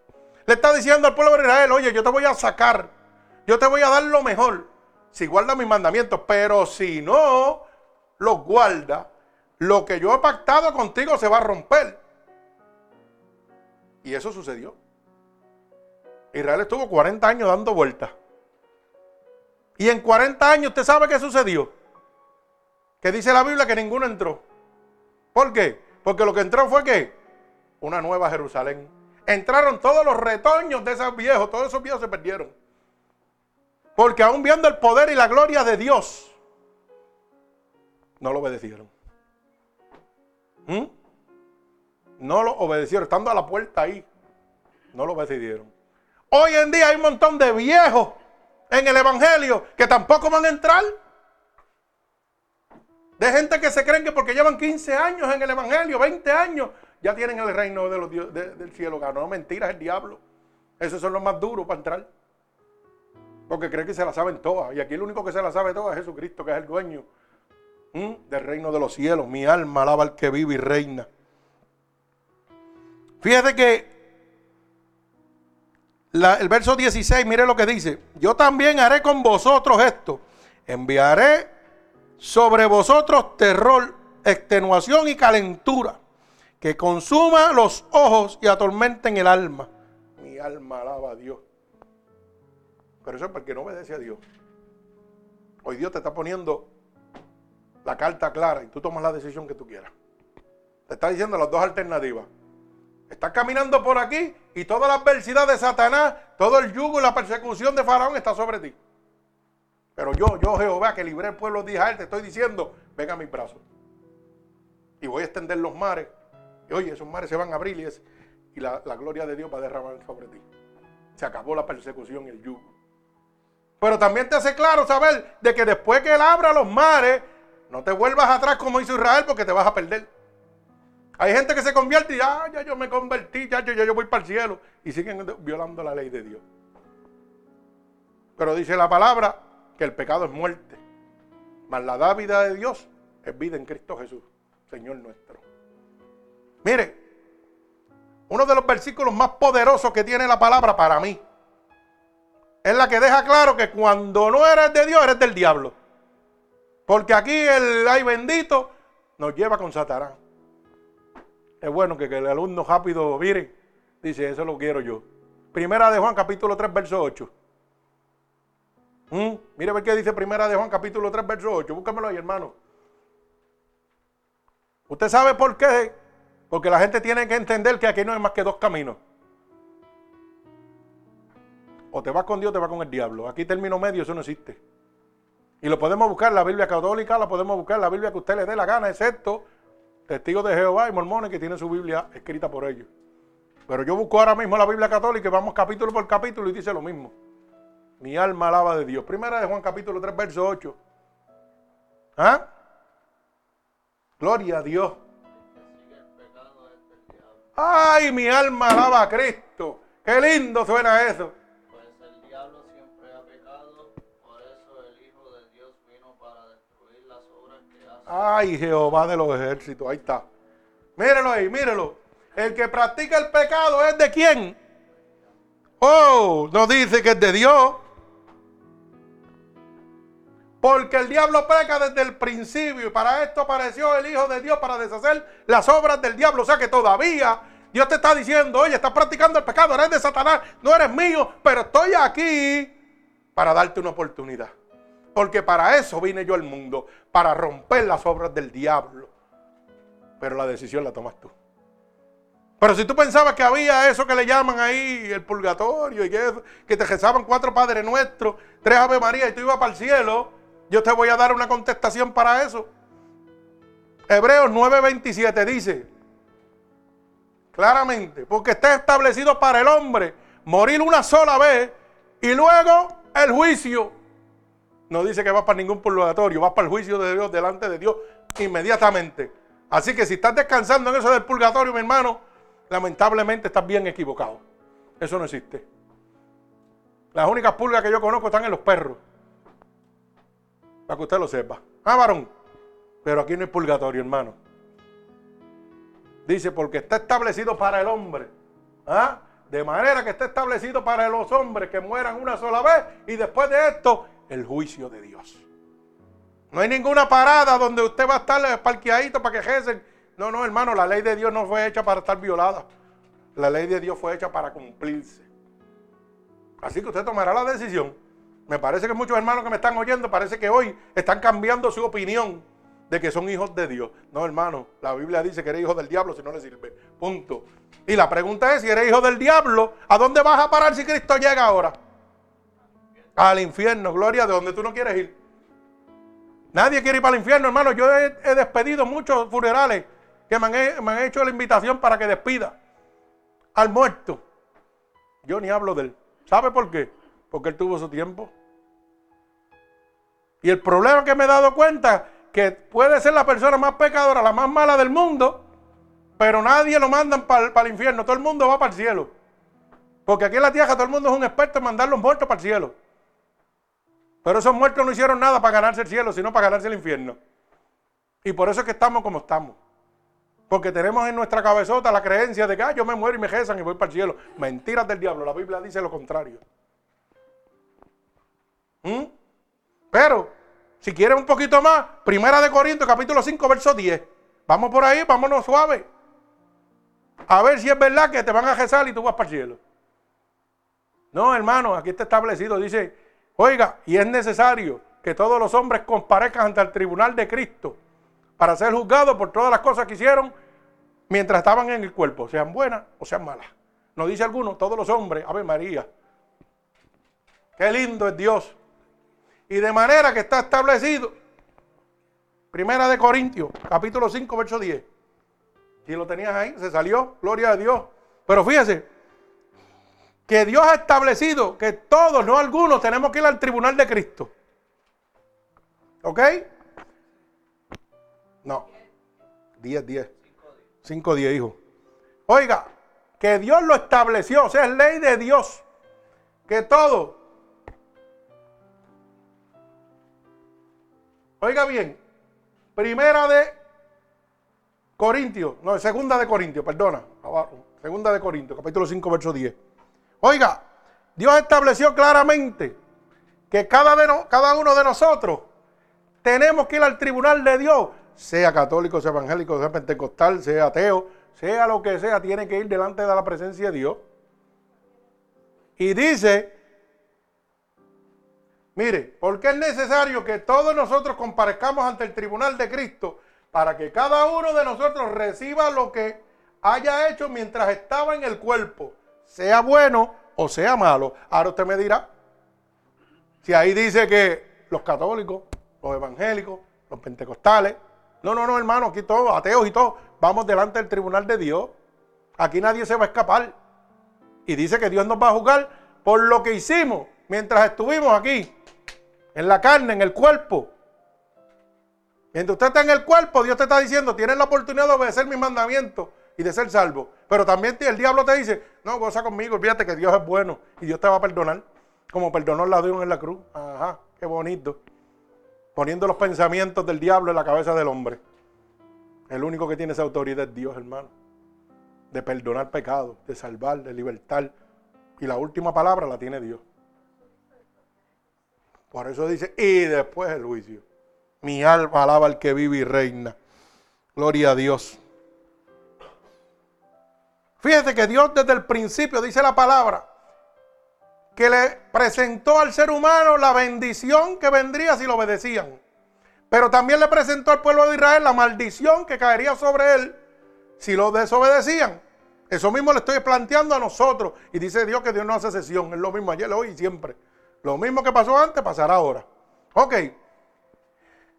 Le está diciendo al pueblo de Israel, oye, yo te voy a sacar, yo te voy a dar lo mejor, si guarda mis mandamientos, pero si no los guarda, lo que yo he pactado contigo se va a romper. Y eso sucedió. Israel estuvo 40 años dando vueltas. Y en 40 años, ¿usted sabe qué sucedió? Que dice la Biblia que ninguno entró. ¿Por qué? Porque lo que entró fue que una nueva Jerusalén. Entraron todos los retoños de esos viejos, todos esos viejos se perdieron. Porque aún viendo el poder y la gloria de Dios, no lo obedecieron. ¿Mm? No lo obedecieron, estando a la puerta ahí, no lo obedecieron. Hoy en día hay un montón de viejos en el Evangelio que tampoco van a entrar. De gente que se creen que porque llevan 15 años en el Evangelio, 20 años, ya tienen el reino de los del cielo ganado. No, mentiras, el diablo. Esos son los más duros para entrar. Porque creen que se la saben todas. Y aquí el único que se la sabe todas es Jesucristo, que es el dueño del reino de los cielos. Mi alma alaba al que vive y reina. Fíjate que el verso 16, mire lo que dice. Yo también haré con vosotros esto. Enviaré sobre vosotros terror, extenuación y calentura, que consuma los ojos y atormenten el alma. Mi alma alaba a Dios. Pero eso es porque no obedece a Dios. Hoy Dios te está poniendo la carta clara y tú tomas la decisión que tú quieras. Te está diciendo las dos alternativas. Estás caminando por aquí y toda la adversidad de Satanás, todo el yugo y la persecución de Faraón está sobre ti. Pero yo, yo Jehová, que libré el pueblo de Israel, te estoy diciendo, ven a mis brazos. Y voy a extender los mares. Y oye, esos mares se van a abrir y, la, la, gloria de Dios va a derramar sobre ti. Se acabó la persecución y el yugo. Pero también te hace claro saber de que después que él abra los mares, no te vuelvas atrás como hizo Israel porque te vas a perder. Hay gente que se convierte y ah, ya yo me convertí, ya, ya yo voy para el cielo. Y siguen violando la ley de Dios. Pero dice la palabra que el pecado es muerte. Mas la vida de Dios es vida en Cristo Jesús, Señor nuestro. Mire, uno de los versículos más poderosos que tiene la palabra para mí es la que deja claro que cuando no eres de Dios, eres del diablo. Porque aquí el ay bendito nos lleva con Satanás. Es bueno que, el alumno rápido mire, dice, eso lo quiero yo. Primera de Juan, capítulo 3, verso 8. ¿Mm? Mire ver qué dice Primera de Juan capítulo 3, verso 8. Búscamelo ahí, hermano. ¿Usted sabe por qué? Porque la gente tiene que entender que aquí no hay más que dos caminos. O te vas con Dios o te vas con el diablo. Aquí término medio, eso no existe. Y lo podemos buscar en la Biblia católica, la podemos buscar en la Biblia que usted le dé la gana, excepto testigos de Jehová y mormones que tienen su Biblia escrita por ellos. Pero yo busco ahora mismo la Biblia católica y vamos capítulo por capítulo y dice lo mismo. Mi alma alaba de Dios. Primera de Juan capítulo 3, verso 8. ¿Ah? Gloria a Dios. Ay, mi alma alaba a Cristo. Qué lindo suena eso. Pues el diablo siempre ha pecado, por eso el Hijo de Dios vino para destruir las obras que hace. Ay, Jehová de los ejércitos, ahí está. Mírelo ahí, mírelo. El que practica el pecado es de quién? Oh, no dice que es de Dios. Porque el diablo peca desde el principio y para esto apareció el Hijo de Dios para deshacer las obras del diablo. O sea que todavía Dios te está diciendo, oye, estás practicando el pecado, eres de Satanás, no eres mío, pero estoy aquí para darte una oportunidad. Porque para eso vine yo al mundo, para romper las obras del diablo. Pero la decisión la tomas tú. Pero si tú pensabas que había eso que le llaman ahí el purgatorio y que, que te rezaban cuatro Padres Nuestros, tres Ave María y tú ibas para el cielo, yo te voy a dar una contestación para eso. Hebreos 9:27 dice claramente, porque está establecido para el hombre morir una sola vez y luego el juicio. No dice que va para ningún purgatorio, va para el juicio de Dios delante de Dios inmediatamente. Así que si estás descansando en eso del purgatorio, mi hermano, lamentablemente estás bien equivocado. Eso no existe. Las únicas pulgas que yo conozco están en los perros. Para que usted lo sepa. Ah, varón. Pero aquí no hay purgatorio, hermano. Dice, porque está establecido para el hombre. ¿Ah? De manera que está establecido para los hombres que mueran una sola vez y después de esto, el juicio de Dios. No hay ninguna parada donde usted va a estar parqueadito para que jecen. No, no, hermano, la ley de Dios no fue hecha para estar violada. La ley de Dios fue hecha para cumplirse. Así que usted tomará la decisión. Me parece que muchos hermanos que me están oyendo, parece que hoy están cambiando su opinión de que son hijos de Dios. No, hermano, la Biblia dice que eres hijo del diablo si no le sirve. Punto. Y la pregunta es, si eres hijo del diablo, ¿a dónde vas a parar si Cristo llega ahora? Al infierno, gloria, de donde tú no quieres ir. Nadie quiere ir para el infierno, hermano. Yo he, despedido muchos funerales que me han, me han hecho la invitación para que despida al muerto. Yo ni hablo de él. ¿Sabe por qué? Porque él tuvo su tiempo. Y el problema que me he dado cuenta que puede ser la persona más pecadora, la más mala del mundo, pero nadie lo mandan para, el infierno, todo el mundo va para el cielo. Porque aquí en la tierra todo el mundo es un experto en mandar los muertos para el cielo. Pero esos muertos no hicieron nada para ganarse el cielo, sino para ganarse el infierno. Y por eso es que estamos como estamos. Porque tenemos en nuestra cabezota la creencia de que ah, yo me muero y me rezan y voy para el cielo. Mentiras del diablo, la Biblia dice lo contrario. Pero si quieres un poquito más, Primera de Corintios, capítulo 5, verso 10. Vamos por ahí, vámonos suave. A ver si es verdad que te van a rezar y tú vas para el cielo. No, hermano, aquí está establecido. Dice, oiga, y es necesario que todos los hombres comparezcan ante el tribunal de Cristo para ser juzgados por todas las cosas que hicieron mientras estaban en el cuerpo, sean buenas o sean malas. Nos dice alguno, todos los hombres, Ave María. Qué lindo es Dios. Y de manera que está establecido. Primera de Corintios, capítulo 5, verso 10. Si lo tenías ahí, se salió, gloria a Dios. Pero fíjese, que Dios ha establecido que todos, no algunos, tenemos que ir al tribunal de Cristo. ¿Ok? No. 10, 10. 5, 10, hijo. Oiga, que Dios lo estableció, o sea, es ley de Dios. Que todo Oiga bien, primera de Corintios, no, segunda de Corintios, perdona, segunda de Corintios, capítulo 5, verso 10. Oiga, Dios estableció claramente que cada, uno de nosotros tenemos que ir al tribunal de Dios, sea católico, sea evangélico, sea pentecostal, sea ateo, sea lo que sea, tiene que ir delante de la presencia de Dios. Y dice Mire, porque es necesario que todos nosotros comparezcamos ante el tribunal de Cristo para que cada uno de nosotros reciba lo que haya hecho mientras estaba en el cuerpo, sea bueno o sea malo. Ahora usted me dirá, si ahí dice que los católicos, los evangélicos, los pentecostales, no, no, no, hermano, aquí todos, ateos y todos, vamos delante del tribunal de Dios. Aquí nadie se va a escapar. Y dice que Dios nos va a juzgar por lo que hicimos mientras estuvimos aquí en la carne, en el cuerpo. Mientras usted está en el cuerpo, Dios te está diciendo, tienes la oportunidad de obedecer mis mandamientos y de ser salvo. Pero también el diablo te dice, no, goza conmigo, olvídate que Dios es bueno y Dios te va a perdonar, como perdonó el ladrón en la cruz. Ajá, qué bonito. Poniendo los pensamientos del diablo en la cabeza del hombre. El único que tiene esa autoridad es Dios, hermano. De perdonar pecados, de salvar, de libertar. Y la última palabra la tiene Dios. Por eso dice, y después el juicio. Mi alma alaba al que vive y reina. Gloria a Dios. Fíjate que Dios desde el principio, dice la palabra, que le presentó al ser humano la bendición que vendría si lo obedecían. Pero también le presentó al pueblo de Israel la maldición que caería sobre él si lo desobedecían. Eso mismo le estoy planteando a nosotros. Y dice Dios que Dios no hace sesión. Es lo mismo ayer, hoy y siempre. Lo mismo que pasó antes, pasará ahora. Ok.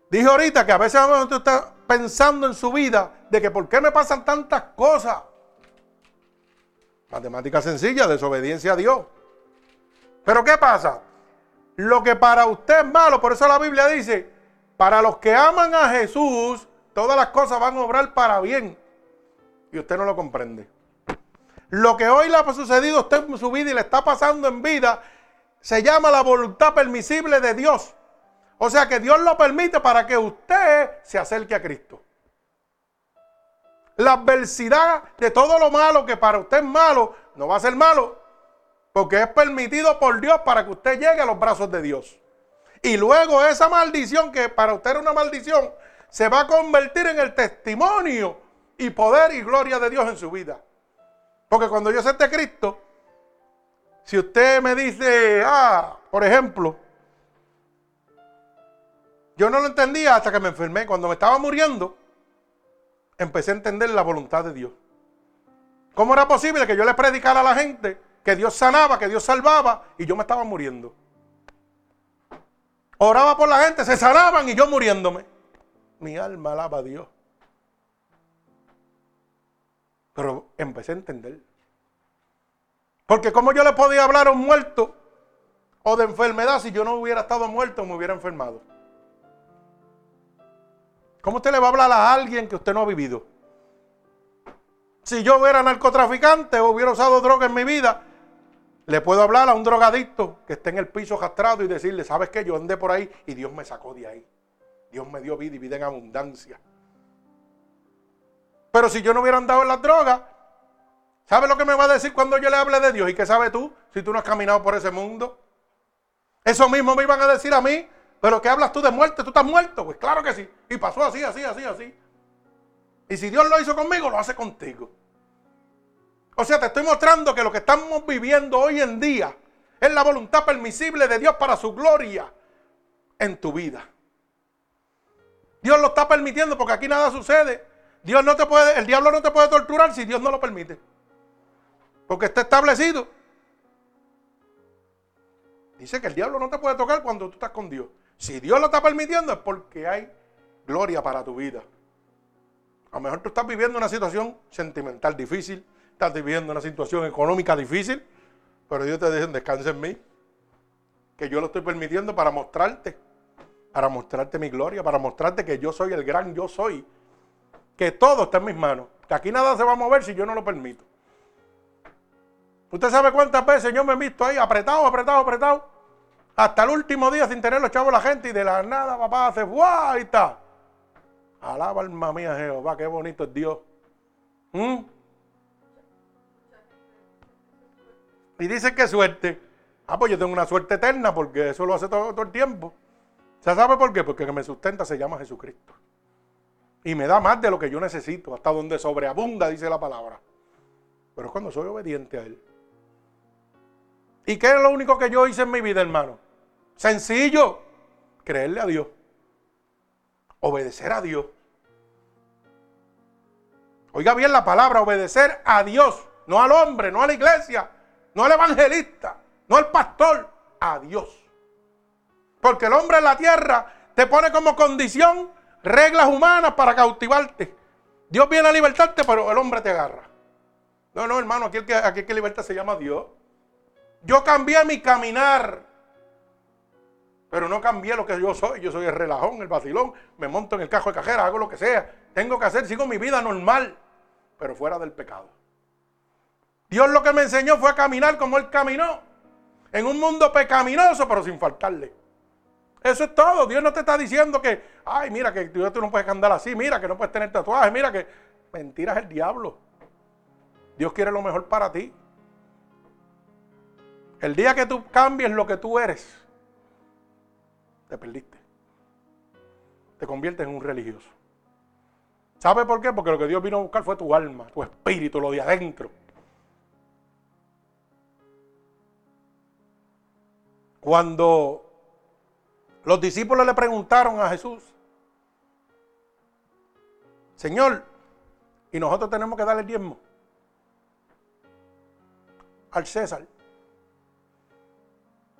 Dije ahorita que a veces usted está pensando en su vida de que por qué me pasan tantas cosas. Matemática sencilla, desobediencia a Dios. Pero ¿qué pasa? Lo que para usted es malo, por eso la Biblia dice, para los que aman a Jesús, todas las cosas van a obrar para bien. Y usted no lo comprende. Lo que hoy le ha sucedido a usted en su vida y le está pasando en vida, se llama la voluntad permisible de Dios. O sea que Dios lo permite para que usted se acerque a Cristo. La adversidad de todo lo malo que para usted es malo, no va a ser malo, porque es permitido por Dios para que usted llegue a los brazos de Dios. Y luego esa maldición que para usted era una maldición, se va a convertir en el testimonio y poder y gloria de Dios en su vida. Porque cuando yo acepte a Cristo, si usted me dice, ah, por ejemplo, yo no lo entendía hasta que me enfermé. Cuando me estaba muriendo, empecé a entender la voluntad de Dios. ¿Cómo era posible que yo le predicara a la gente que Dios sanaba, que Dios salvaba y yo me estaba muriendo? Oraba por la gente, se sanaban y yo muriéndome. Mi alma alaba a Dios. Pero empecé a entender. Porque como yo le podía hablar a un muerto o de enfermedad si yo no hubiera estado muerto o me hubiera enfermado. ¿Cómo usted le va a hablar a alguien que usted no ha vivido? Si yo hubiera narcotraficante o hubiera usado droga en mi vida, le puedo hablar a un drogadicto que esté en el piso castrado y decirle, ¿sabes qué? Yo andé por ahí y Dios me sacó de ahí. Dios me dio vida y vida en abundancia. Pero si yo no hubiera andado en las drogas, ¿sabe lo que me va a decir cuando yo le hable de Dios? ¿Y qué sabes tú si tú no has caminado por ese mundo? Eso mismo me iban a decir a mí. ¿Pero qué hablas tú de muerte? ¿Tú estás muerto? Pues claro que sí. Y pasó así, así, así, así. Y si Dios lo hizo conmigo, lo hace contigo. O sea, te estoy mostrando que lo que estamos viviendo hoy en día es la voluntad permisible de Dios para su gloria en tu vida. Dios lo está permitiendo porque aquí nada sucede Dios no te puede, el diablo no te puede torturar si Dios no lo permite. Porque está establecido. Dice que el diablo no te puede tocar cuando tú estás con Dios. Si Dios lo está permitiendo es porque hay gloria para tu vida. A lo mejor tú estás viviendo una situación sentimental difícil, estás viviendo una situación económica difícil, pero Dios te dice, descansa en mí, que yo lo estoy permitiendo para mostrarte, para mostrarte mi gloria, para mostrarte que yo soy el gran yo soy, que todo está en mis manos. Que aquí nada se va a mover si yo no lo permito. Usted sabe cuántas veces yo me he visto ahí apretado, apretado, apretado. Hasta el último día sin tener los chavos la gente y de la nada papá hace ¡guau! Ahí está. Alaba alma mía Jehová, qué bonito es Dios. ¿Mm? Y dice que suerte. Ah, pues yo tengo una suerte eterna porque eso lo hace todo, todo el tiempo. ¿Se sabe por qué? Porque que me sustenta se llama Jesucristo y me da más de lo que yo necesito, hasta donde sobreabunda, dice la palabra. Pero es cuando soy obediente a Él. ¿Y qué es lo único que yo hice en mi vida, hermano? Sencillo, creerle a Dios, obedecer a Dios. Oiga bien la palabra, obedecer a Dios, no al hombre, no a la iglesia, no al evangelista, no al pastor, a Dios. Porque el hombre en la tierra te pone como condición reglas humanas para cautivarte. Dios viene a libertarte, pero el hombre te agarra. No, no, hermano, aquí el que, aquí que libertad se llama Dios. Yo cambié mi caminar, pero no cambié lo que yo soy. Yo soy el relajón, el vacilón, me monto en el cajo de cajera, hago lo que sea. Tengo que hacer, sigo mi vida normal, pero fuera del pecado. Dios lo que me enseñó fue a caminar como Él caminó, en un mundo pecaminoso, pero sin faltarle. Eso es todo. Dios no te está diciendo que, ay, mira, que tú no puedes andar así, mira, que no puedes tener tatuajes, mira, que mentira es el diablo. Dios quiere lo mejor para ti. El día que tú cambies lo que tú eres, te perdiste. Te conviertes en un religioso. ¿Sabe por qué? Porque lo que Dios vino a buscar fue tu alma, tu espíritu, lo de adentro. Cuando los discípulos le preguntaron a Jesús, Señor, ¿y nosotros tenemos que darle el diezmo? al César.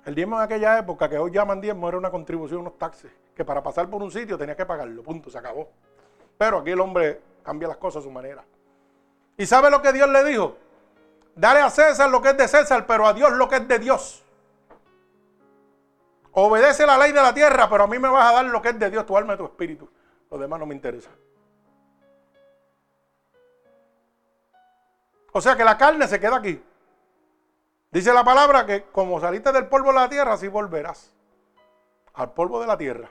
El diezmo en aquella época, que hoy llaman diezmo, era una contribución, unos taxes, que para pasar por un sitio tenía que pagarlo, punto, se acabó. Pero aquí el hombre cambia las cosas a su manera. ¿Y sabe lo que Dios le dijo? Dale a César lo que es de César, pero a Dios lo que es de Dios. Obedece la ley de la tierra, pero a mí me vas a dar lo que es de Dios, tu alma y tu espíritu. Lo demás no me interesa. O sea que la carne se queda aquí. Dice la palabra que como saliste del polvo de la tierra, así volverás al polvo de la tierra.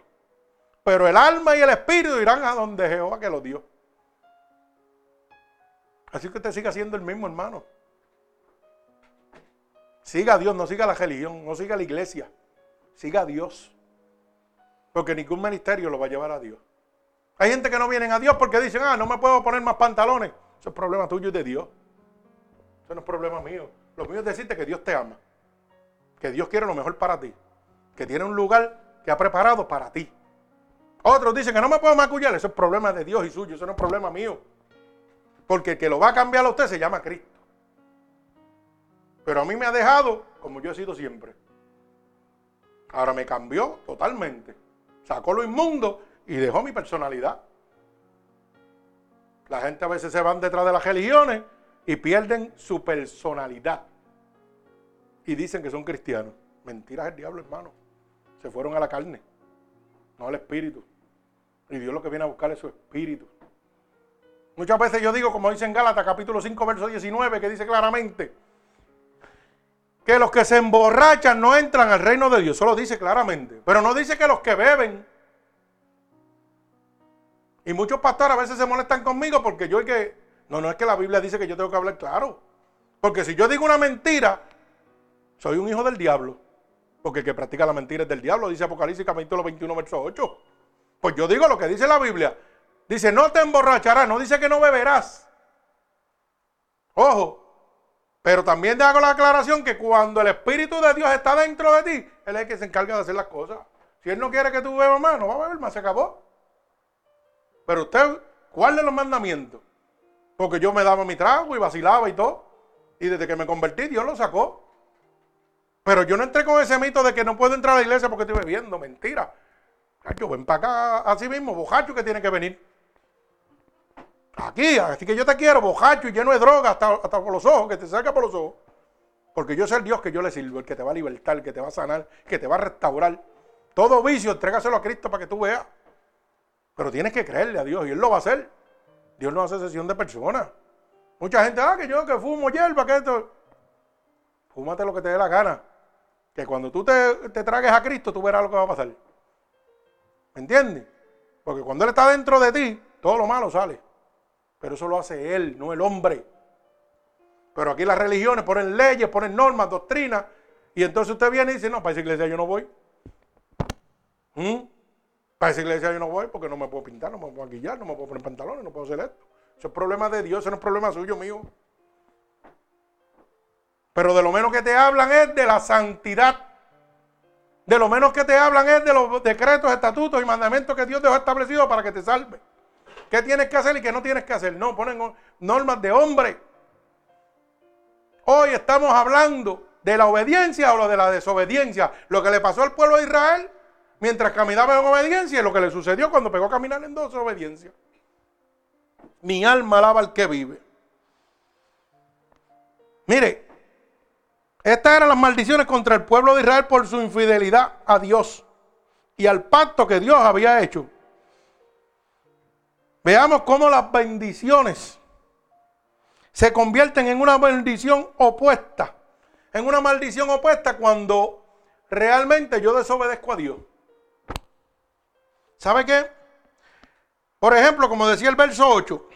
Pero el alma y el espíritu irán a donde Jehová que lo dio. Así que usted siga siendo el mismo hermano. Siga a Dios, no siga la religión, no siga la iglesia. Siga a Dios. Porque ningún ministerio lo va a llevar a Dios. Hay gente que no vienen a Dios porque dicen, ah, no me puedo poner más pantalones. Eso es problema tuyo y de Dios. Eso no es problema mío. Lo mío es decirte que Dios te ama. Que Dios quiere lo mejor para ti. Que tiene un lugar que ha preparado para ti. Otros dicen que no me puedo macullar. Eso es problema de Dios y suyo. Eso no es problema mío. Porque el que lo va a cambiar a usted se llama Cristo. Pero a mí me ha dejado como yo he sido siempre. Ahora me cambió totalmente. Sacó lo inmundo y dejó mi personalidad. La gente a veces se van detrás de las religiones y pierden su personalidad. Y dicen que son cristianos. Mentiras el diablo, hermano. Se fueron a la carne, no al espíritu. Y Dios lo que viene a buscar es su espíritu. Muchas veces yo digo, como dice en Gálatas capítulo 5, verso 19, que dice claramente, que los que se emborrachan no entran al reino de Dios. Solo dice claramente. Pero no dice que los que beben. Y muchos pastores a veces se molestan conmigo porque yo hay que... No, no es que la Biblia dice que yo tengo que hablar claro. Porque si yo digo una mentira, soy un hijo del diablo. Porque el que practica la mentira es del diablo, dice Apocalipsis capítulo 21, verso 8. Pues yo digo lo que dice la Biblia. Dice, no te emborracharás, no dice que no beberás. Ojo, pero también te hago la aclaración que cuando el Espíritu de Dios está dentro de ti, Él es el que se encarga de hacer las cosas. Si Él no quiere que tú bebas más, no va a beber más, se acabó. Pero usted, ¿cuál de los mandamientos? Porque yo me daba mi trago y vacilaba y todo. Y desde que me convertí, Dios lo sacó. Pero yo no entré con ese mito de que no puedo entrar a la iglesia porque estoy bebiendo. Mentira. Yo ven para acá así mismo, bojacho que tiene que venir. Aquí, así que yo te quiero, bojacho y lleno de droga hasta, por los ojos, que te salga por los ojos. Porque yo soy el Dios que yo le sirvo, el que te va a libertar, el que te va a sanar, que te va a restaurar. Todo vicio, entrégaselo a Cristo para que tú veas. Pero tienes que creerle a Dios y Él lo va a hacer. Dios no hace sesión de personas. Mucha gente, ah, que yo que fumo hierba, que esto. Fúmate lo que te dé la gana. Que cuando tú te, te tragues a Cristo, tú verás lo que va a pasar. ¿Me entiendes? Porque cuando Él está dentro de ti, todo lo malo sale. Pero eso lo hace Él, no el hombre. Pero aquí las religiones ponen leyes, ponen normas, doctrinas. Y entonces usted viene y dice, no, para esa iglesia yo no voy. ¿Mm? Para esa iglesia yo no voy porque no me puedo pintar, no me puedo maquillar, no me puedo poner pantalones, no puedo hacer esto. Eso es problema de Dios, eso no es problema suyo, mío. Pero de lo menos que te hablan es de la santidad. De lo menos que te hablan es de los decretos, estatutos y mandamientos que Dios dejó establecidos para que te salve qué tienes que hacer y qué no tienes que hacer. No, ponen normas de hombre. Hoy estamos hablando de la obediencia o de la desobediencia. Lo que le pasó al pueblo de Israel mientras caminaba en obediencia y lo que le sucedió cuando pegó a caminar en desobediencia. Mi alma alaba al que vive. Mire, estas eran las maldiciones contra el pueblo de Israel por su infidelidad a Dios y al pacto que Dios había hecho. Veamos cómo las bendiciones se convierten en una bendición opuesta. En una maldición opuesta cuando realmente yo desobedezco a Dios. ¿Sabe qué? Por ejemplo, como decía el verso 8,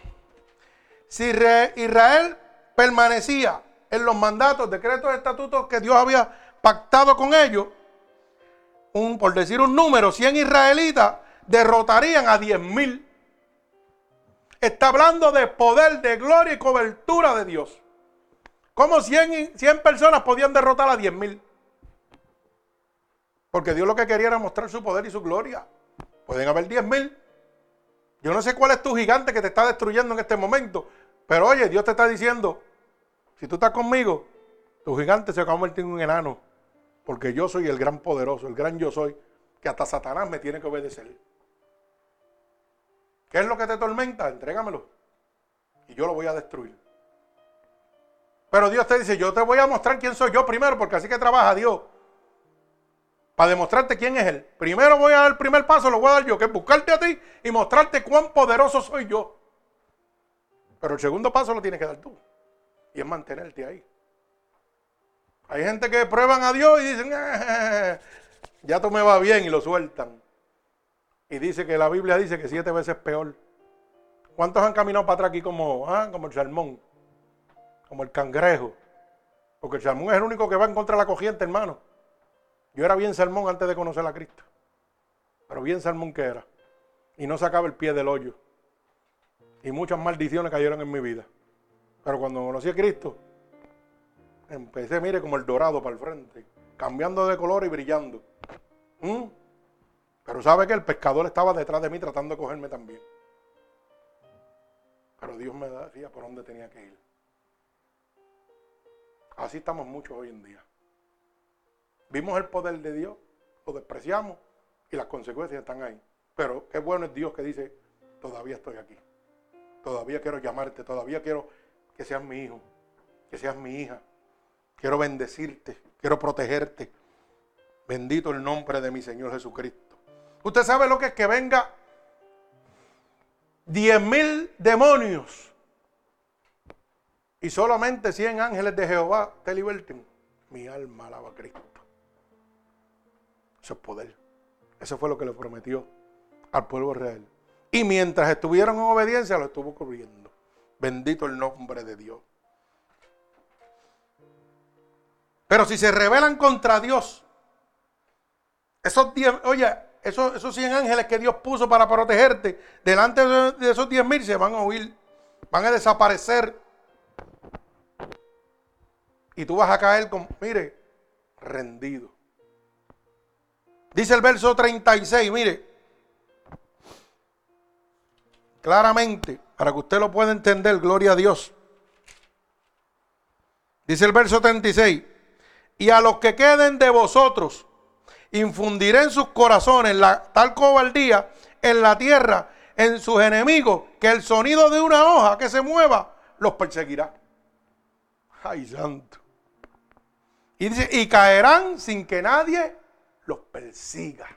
si Israel permanecía en los mandatos, decretos, estatutos que Dios había pactado con ellos, un, por decir un número, 100 israelitas derrotarían a 10 mil está hablando de poder, de gloria y cobertura de Dios. ¿Cómo 100, 100 personas podían derrotar a 10 mil? Porque Dios lo que quería era mostrar su poder y su gloria. Pueden haber 10 mil. Yo no sé cuál es tu gigante que te está destruyendo en este momento. Pero oye, Dios te está diciendo, si tú estás conmigo, Tu gigante se va a convertir en un enano. Porque yo soy el gran poderoso, el gran yo soy, que hasta Satanás me tiene que obedecer. ¿Qué es lo que te tormenta? Entrégamelo. Y yo lo voy a destruir. Pero Dios te dice, yo te voy a mostrar quién soy yo primero, porque así que trabaja Dios. Para demostrarte quién es Él. Primero voy a dar el primer paso, lo voy a dar yo, que es buscarte a ti y mostrarte cuán poderoso soy yo. Pero el segundo paso lo tienes que dar tú. Y es mantenerte ahí. Hay gente que prueban a Dios y dicen, eh, ya tú me va bien y lo sueltan. Y dice que la Biblia dice que siete veces peor. ¿Cuántos han caminado para atrás aquí como, ah, como el salmón? Como el cangrejo. Porque el salmón es el único que va en contra de la corriente, hermano. Yo era bien salmón antes de conocer a Cristo. Pero bien salmón que era. Y no sacaba el pie del hoyo. Y muchas maldiciones cayeron en mi vida. Pero cuando conocí a Cristo, empecé, mire, como el dorado para el frente. Cambiando de color y brillando. ¿Mm? Pero sabe que el pescador estaba detrás de mí tratando de cogerme también. Pero Dios me decía por dónde tenía que ir. Así estamos muchos hoy en día. Vimos el poder de Dios, lo despreciamos y las consecuencias están ahí. Pero qué bueno es Dios que dice, todavía estoy aquí. Todavía quiero llamarte, todavía quiero que seas mi hijo, que seas mi hija. Quiero bendecirte, quiero protegerte. Bendito el nombre de mi Señor Jesucristo. Usted sabe lo que es que venga diez mil demonios y solamente 100 ángeles de Jehová te liberten. Mi alma alaba a Cristo. Eso es poder. Eso fue lo que le prometió al pueblo real. Y mientras estuvieron en obediencia, lo estuvo cubriendo. Bendito el nombre de Dios. Pero si se rebelan contra Dios, esos diez, oye, esos, esos 100 ángeles que Dios puso para protegerte, delante de, esos 10 mil se van a huir, van a desaparecer. Y tú vas a caer con, mire, rendido. Dice el verso 36, mire, claramente, para que usted lo pueda entender, gloria a Dios. Dice el verso 36, y a los que queden de vosotros, infundiré en sus corazones la tal cobardía en la tierra, en sus enemigos, que el sonido de una hoja que se mueva los perseguirá. Ay, santo. Y dice, y caerán sin que nadie los persiga.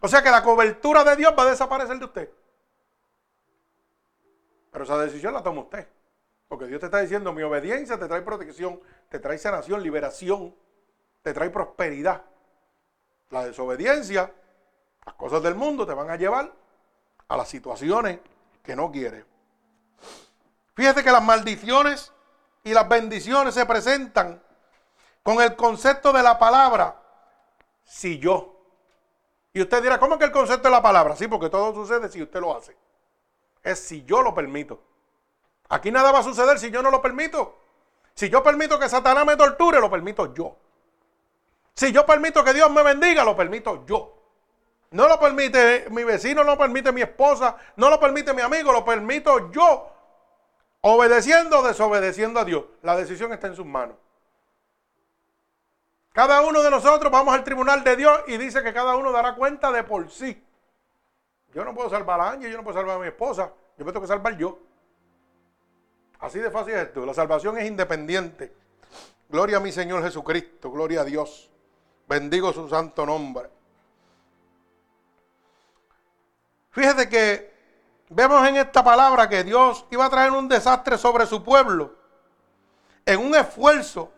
O sea que la cobertura de Dios va a desaparecer de usted. Pero esa decisión la toma usted. Porque Dios te está diciendo, mi obediencia te trae protección, te trae sanación, liberación, te trae prosperidad. La desobediencia, las cosas del mundo te van a llevar a las situaciones que no quieres. Fíjate que las maldiciones y las bendiciones se presentan con el concepto de la palabra si yo. Y usted dirá, ¿cómo es que el concepto de la palabra? Sí, porque todo sucede si usted lo hace. Es si yo lo permito. Aquí nada va a suceder si yo no lo permito. Si yo permito que Satanás me torture, lo permito yo. Si yo permito que Dios me bendiga, lo permito yo. No lo permite mi vecino, no lo permite mi esposa, no lo permite mi amigo, lo permito yo. Obedeciendo o desobedeciendo a Dios. La decisión está en sus manos. Cada uno de nosotros vamos al tribunal de Dios y dice que cada uno dará cuenta de por sí. Yo no puedo salvar a Ángel, yo no puedo salvar a mi esposa, yo me tengo que salvar yo. Así de fácil es esto. La salvación es independiente. Gloria a mi Señor Jesucristo, gloria a Dios. Bendigo su santo nombre. Fíjate que vemos en esta palabra que Dios iba a traer un desastre sobre su pueblo en un esfuerzo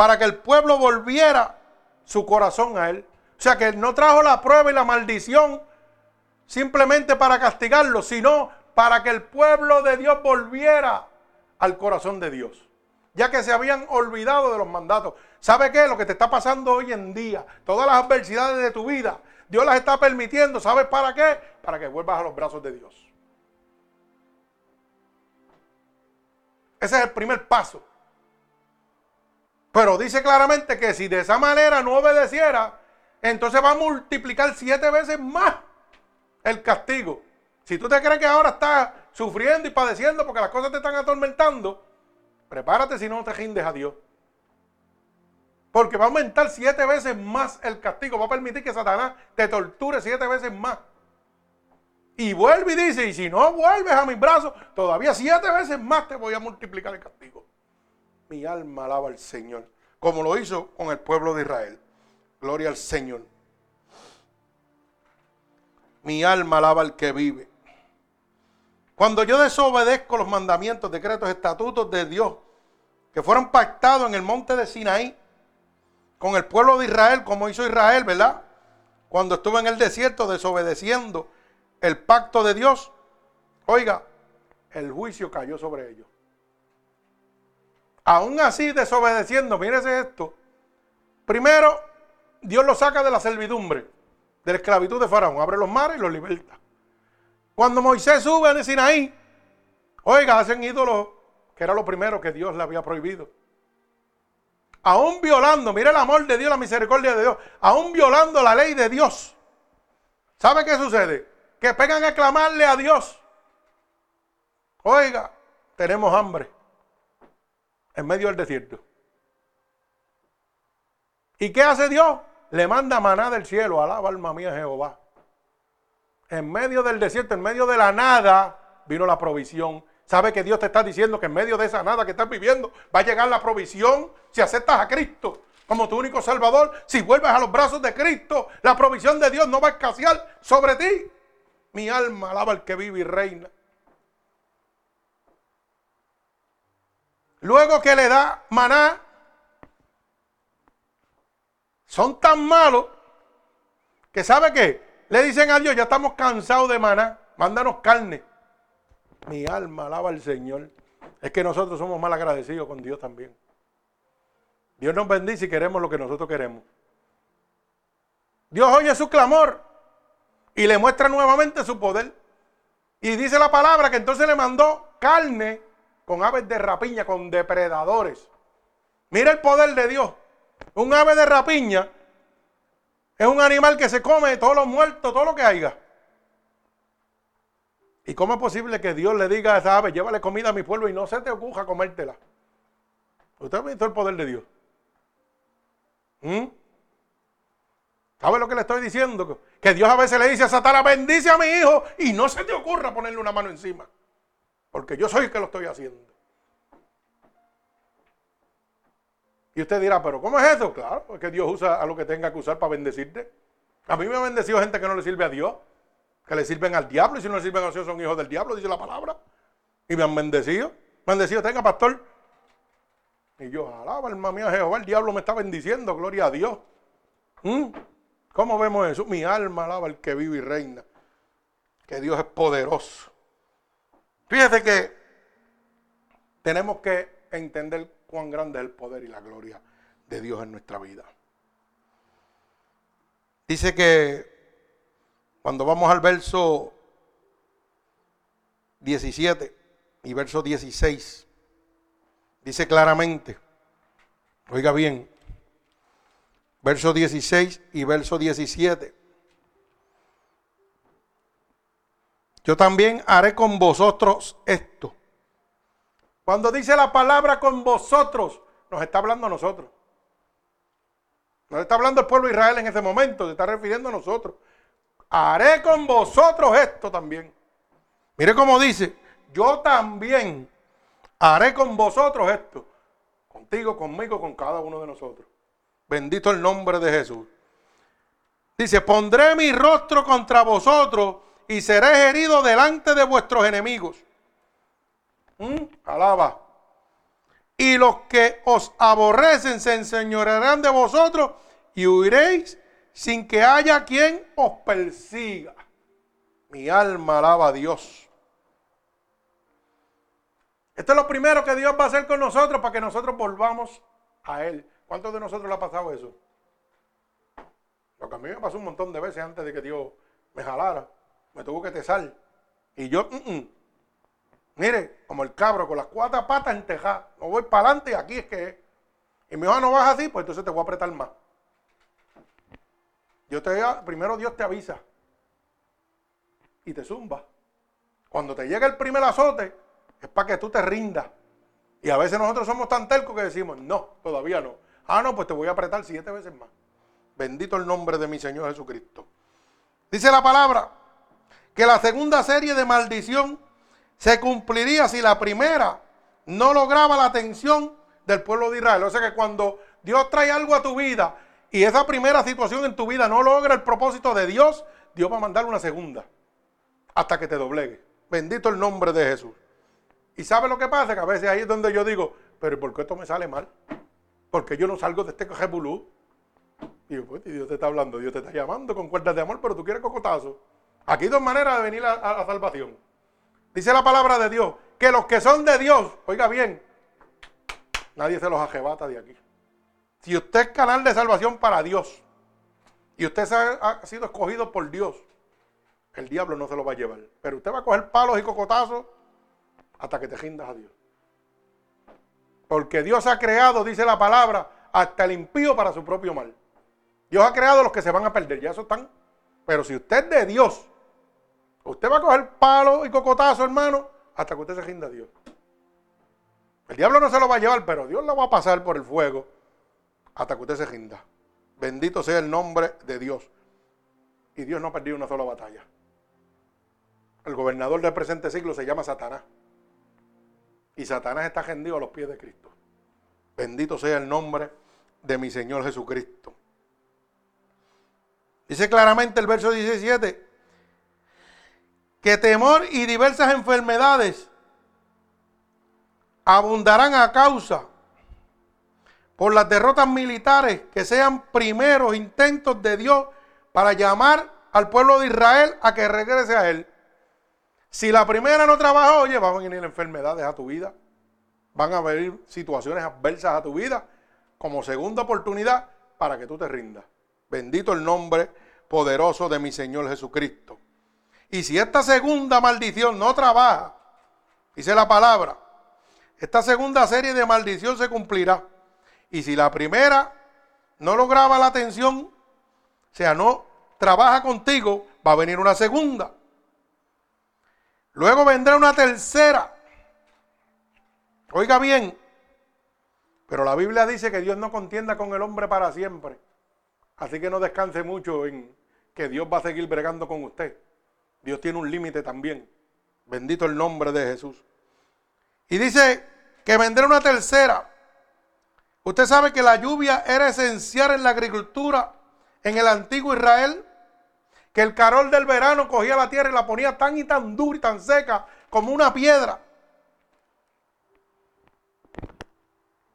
para que el pueblo volviera su corazón a él. O sea que no trajo la prueba y la maldición simplemente para castigarlo, sino para que el pueblo de Dios volviera al corazón de Dios, ya que se habían olvidado de los mandatos. ¿Sabe qué? Lo que te está pasando hoy en día, todas las adversidades de tu vida, Dios las está permitiendo. ¿Sabes para qué? Para que vuelvas a los brazos de Dios. Ese es el primer paso. Pero dice claramente que si de esa manera no obedeciera, entonces va a multiplicar siete veces más el castigo. Si tú te crees que ahora estás sufriendo y padeciendo porque las cosas te están atormentando, prepárate si no te rindes a Dios. Porque va a aumentar siete veces más el castigo. Va a permitir que Satanás te torture siete veces más. Y vuelve y dice, y si no vuelves a mis brazos, todavía siete veces más te voy a multiplicar el castigo. Mi alma alaba al Señor, como lo hizo con el pueblo de Israel. Gloria al Señor. Mi alma alaba al que vive. Cuando yo desobedezco los mandamientos, decretos, estatutos de Dios, que fueron pactados en el monte de Sinaí, con el pueblo de Israel, como hizo Israel, ¿verdad? Cuando estuvo en el desierto desobedeciendo el pacto de Dios, oiga, el juicio cayó sobre ellos. Aún así desobedeciendo, mírese esto. Primero, Dios lo saca de la servidumbre, de la esclavitud de Faraón, abre los mares y los liberta. Cuando Moisés sube a Sinaí, oiga, hacen ídolos, que era lo primero que Dios le había prohibido. Aún violando, mire el amor de Dios, la misericordia de Dios, aún violando la ley de Dios. ¿Sabe qué sucede? Que pegan a clamarle a Dios. Oiga, tenemos hambre en medio del desierto. ¿Y qué hace Dios? Le manda maná del cielo, alaba alma mía Jehová. En medio del desierto, en medio de la nada, vino la provisión. ¿Sabe que Dios te está diciendo que en medio de esa nada que estás viviendo va a llegar la provisión si aceptas a Cristo como tu único Salvador? Si vuelves a los brazos de Cristo, la provisión de Dios no va a escasear sobre ti. Mi alma alaba al que vive y reina. Luego que le da maná, son tan malos que sabe que le dicen a Dios, ya estamos cansados de maná, mándanos carne. Mi alma alaba al Señor. Es que nosotros somos mal agradecidos con Dios también. Dios nos bendice y queremos lo que nosotros queremos. Dios oye su clamor y le muestra nuevamente su poder. Y dice la palabra que entonces le mandó carne con aves de rapiña, con depredadores. Mira el poder de Dios. Un ave de rapiña es un animal que se come todos los muertos, todo lo que haya. ¿Y cómo es posible que Dios le diga a esa ave, llévale comida a mi pueblo y no se te ocurra comértela? ¿Usted ha visto el poder de Dios? ¿Mm? ¿Sabe lo que le estoy diciendo? Que Dios a veces le dice a Satanás, bendice a mi hijo y no se te ocurra ponerle una mano encima. Porque yo soy el que lo estoy haciendo. Y usted dirá, pero ¿cómo es eso? Claro, porque Dios usa a lo que tenga que usar para bendecirte. A mí me ha bendecido gente que no le sirve a Dios, que le sirven al diablo, y si no le sirven a Dios son hijos del diablo, dice la palabra. Y me han bendecido. Bendecido, tenga pastor. Y yo, alaba, alma mía, Jehová, el diablo me está bendiciendo, gloria a Dios. ¿Mm? ¿Cómo vemos eso? Mi alma alaba al que vive y reina. Que Dios es poderoso. Fíjate que tenemos que entender cuán grande es el poder y la gloria de Dios en nuestra vida. Dice que cuando vamos al verso 17 y verso 16, dice claramente, oiga bien, verso 16 y verso 17. Yo también haré con vosotros esto. Cuando dice la palabra con vosotros, nos está hablando a nosotros. Nos está hablando el pueblo de Israel en ese momento, se está refiriendo a nosotros. Haré con vosotros esto también. Mire cómo dice, yo también haré con vosotros esto. Contigo, conmigo, con cada uno de nosotros. Bendito el nombre de Jesús. Dice, pondré mi rostro contra vosotros y seréis heridos delante de vuestros enemigos. ¿Mm? Alaba. Y los que os aborrecen se enseñorearán de vosotros y huiréis sin que haya quien os persiga. Mi alma alaba a Dios. Esto es lo primero que Dios va a hacer con nosotros para que nosotros volvamos a Él. ¿Cuántos de nosotros le ha pasado eso? Lo que a mí me pasó un montón de veces antes de que Dios me jalara me tuvo que tesar. Y yo, mm, mm. mire, como el cabro con las cuatro patas en teja, no voy para adelante y aquí es que es. Y mi hijo no vas así, pues entonces te voy a apretar más. Yo te, primero Dios te avisa y te zumba. Cuando te llega el primer azote, es para que tú te rindas. Y a veces nosotros somos tan tercos que decimos, no, todavía no. Ah, no, pues te voy a apretar siete veces más. Bendito el nombre de mi Señor Jesucristo. Dice la palabra que la segunda serie de maldición se cumpliría si la primera no lograba la atención del pueblo de Israel. O sea que cuando Dios trae algo a tu vida y esa primera situación en tu vida no logra el propósito de Dios, Dios va a mandar una segunda hasta que te doblegue. Bendito el nombre de Jesús. Y sabe lo que pasa, que a veces ahí es donde yo digo, pero ¿por qué esto me sale mal? Porque yo no salgo de este cajebulú. Y pues, Dios te está hablando, Dios te está llamando con cuerdas de amor, pero tú quieres cocotazo. Aquí hay dos maneras de venir a, la salvación. Dice la palabra de Dios, que los que son de Dios, oiga bien, nadie se los ajebata de aquí. Si usted es canal de salvación para Dios y usted ha sido escogido por Dios, el diablo no se lo va a llevar. Pero usted va a coger palos y cocotazos hasta que te rindas a Dios. Porque Dios ha creado, dice la palabra, hasta el impío para su propio mal. Dios ha creado los que se van a perder, ya eso están. Pero si usted es de Dios, usted va a coger palos y cocotazos, hermano, hasta que usted se rinda a Dios. El diablo no se lo va a llevar, pero Dios lo va a pasar por el fuego hasta que usted se rinda. Bendito sea el nombre de Dios. Y Dios no ha perdido una sola batalla. El gobernador del presente siglo se llama Satanás. Y Satanás está rendido a los pies de Cristo. Bendito sea el nombre de mi Señor Jesucristo. Dice claramente el verso 17 que temor y diversas enfermedades abundarán a causa por las derrotas militares que sean primeros intentos de Dios para llamar al pueblo de Israel a que regrese a él. Si la primera no trabajó, oye, van a venir enfermedades a tu vida. Van a venir situaciones adversas a tu vida como segunda oportunidad para que tú te rindas. Bendito el nombre poderoso de mi Señor Jesucristo. Y si esta segunda maldición no trabaja, dice la palabra, esta segunda serie de maldición se cumplirá. Y si la primera no lograba la atención, o sea, no trabaja contigo, va a venir una segunda. Luego vendrá una tercera. Oiga bien, pero la Biblia dice que Dios no contienda con el hombre para siempre. Así que no descanse mucho en que Dios va a seguir bregando con usted. Dios tiene un límite también. Bendito el nombre de Jesús. Y dice que vendrá una tercera. Usted sabe que la lluvia era esencial en la agricultura en el antiguo Israel que el carol del verano cogía la tierra y la ponía tan y tan dura y tan seca como una piedra.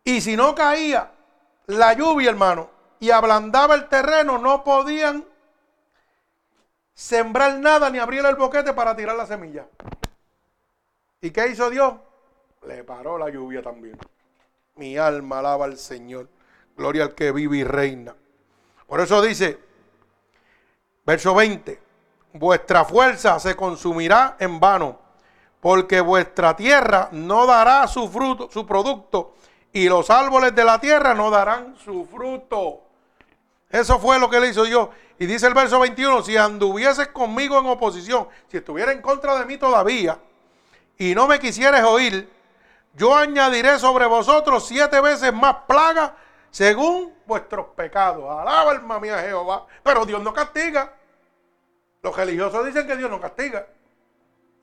Y si no caía la lluvia, hermano, y ablandaba el terreno, no podían sembrar nada ni abrir el boquete para tirar la semilla. ¿Y qué hizo Dios? Le paró la lluvia también. Mi alma alaba al Señor. Gloria al que vive y reina. Por eso dice, Verso 20. Vuestra fuerza se consumirá en vano, porque vuestra tierra no dará su fruto, su producto, y los árboles de la tierra no darán su fruto. Eso fue lo que le hizo Dios. Y dice el verso 21, si anduvieses conmigo en oposición, si estuviera en contra de mí todavía, y no me quisieres oír, yo añadiré sobre vosotros siete veces más plagas según vuestros pecados. Alaba alma mía Jehová. Pero Dios no castiga. Los religiosos dicen que Dios no castiga.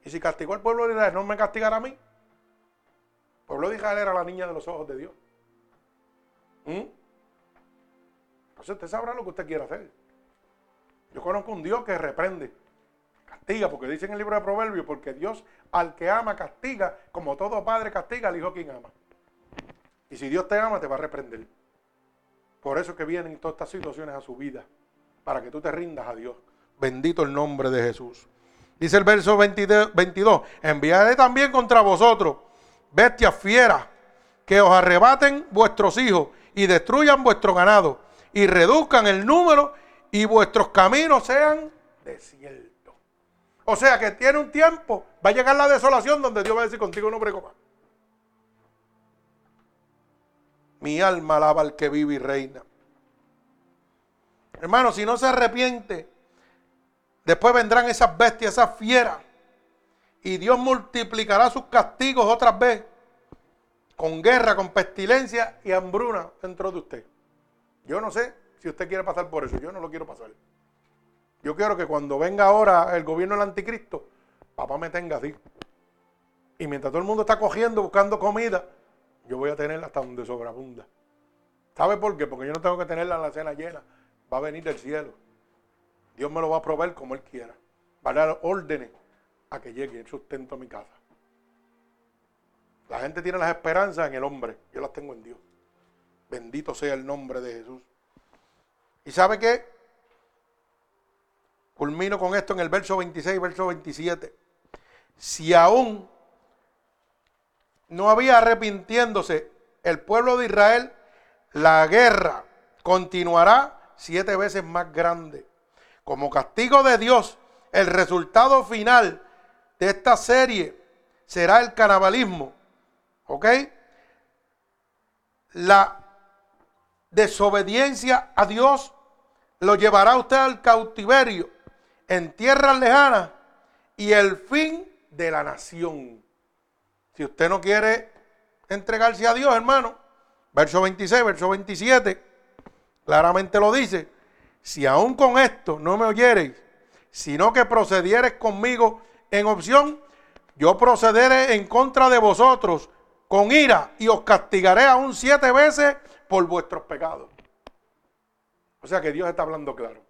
Y si castigó al pueblo de Israel, ¿no me castigará a mí? El pueblo de Israel era la niña de los ojos de Dios. ¿Mm? Entonces usted sabrá lo que usted quiere hacer. Yo conozco un Dios que reprende, castiga, porque dice en el libro de Proverbios, porque Dios al que ama castiga, como todo padre castiga al hijo quien ama. Y si Dios te ama, te va a reprender. Por eso que vienen todas estas situaciones a su vida, para que tú te rindas a Dios. Bendito el nombre de Jesús. Dice el verso 22, enviaré también contra vosotros bestias fieras que os arrebaten vuestros hijos y destruyan vuestro ganado y reduzcan el número y vuestros caminos sean desiertos. O sea que tiene un tiempo, va a llegar la desolación donde Dios va a decir contigo no preocupa. Mi alma alaba al que vive y reina. Hermano, si no se arrepiente, después vendrán esas bestias, esas fieras. Y Dios multiplicará sus castigos otra vez con guerra, con pestilencia y hambruna dentro de usted. Yo no sé si usted quiere pasar por eso, yo no lo quiero pasar. Yo quiero que cuando venga ahora el gobierno del anticristo, papá me tenga así. Y mientras todo el mundo está cogiendo, buscando comida, yo voy a tenerla hasta donde sobreabunda. ¿Sabe por qué? Porque yo no tengo que tenerla en la cena llena. Va a venir del cielo. Dios me lo va a proveer como Él quiera. Va a dar órdenes a que llegue el sustento a mi casa. La gente tiene las esperanzas en el hombre. Yo las tengo en Dios. Bendito sea el nombre de Jesús. ¿Y sabe qué? Culmino con esto en el verso 26 verso 27. Si aún no había arrepintiéndose el pueblo de Israel, la guerra continuará siete veces más grande. Como castigo de Dios, el resultado final de esta serie será el canibalismo. ¿Ok? La desobediencia a Dios lo llevará usted al cautiverio en tierras lejanas y el fin de la nación. Si usted no quiere entregarse a Dios, hermano, verso 26, verso 27, claramente lo dice, si aún con esto no me oyereis, sino que procedieres conmigo en opción, yo procederé en contra de vosotros con ira y os castigaré aún siete veces por vuestros pecados. O sea que Dios está hablando claro.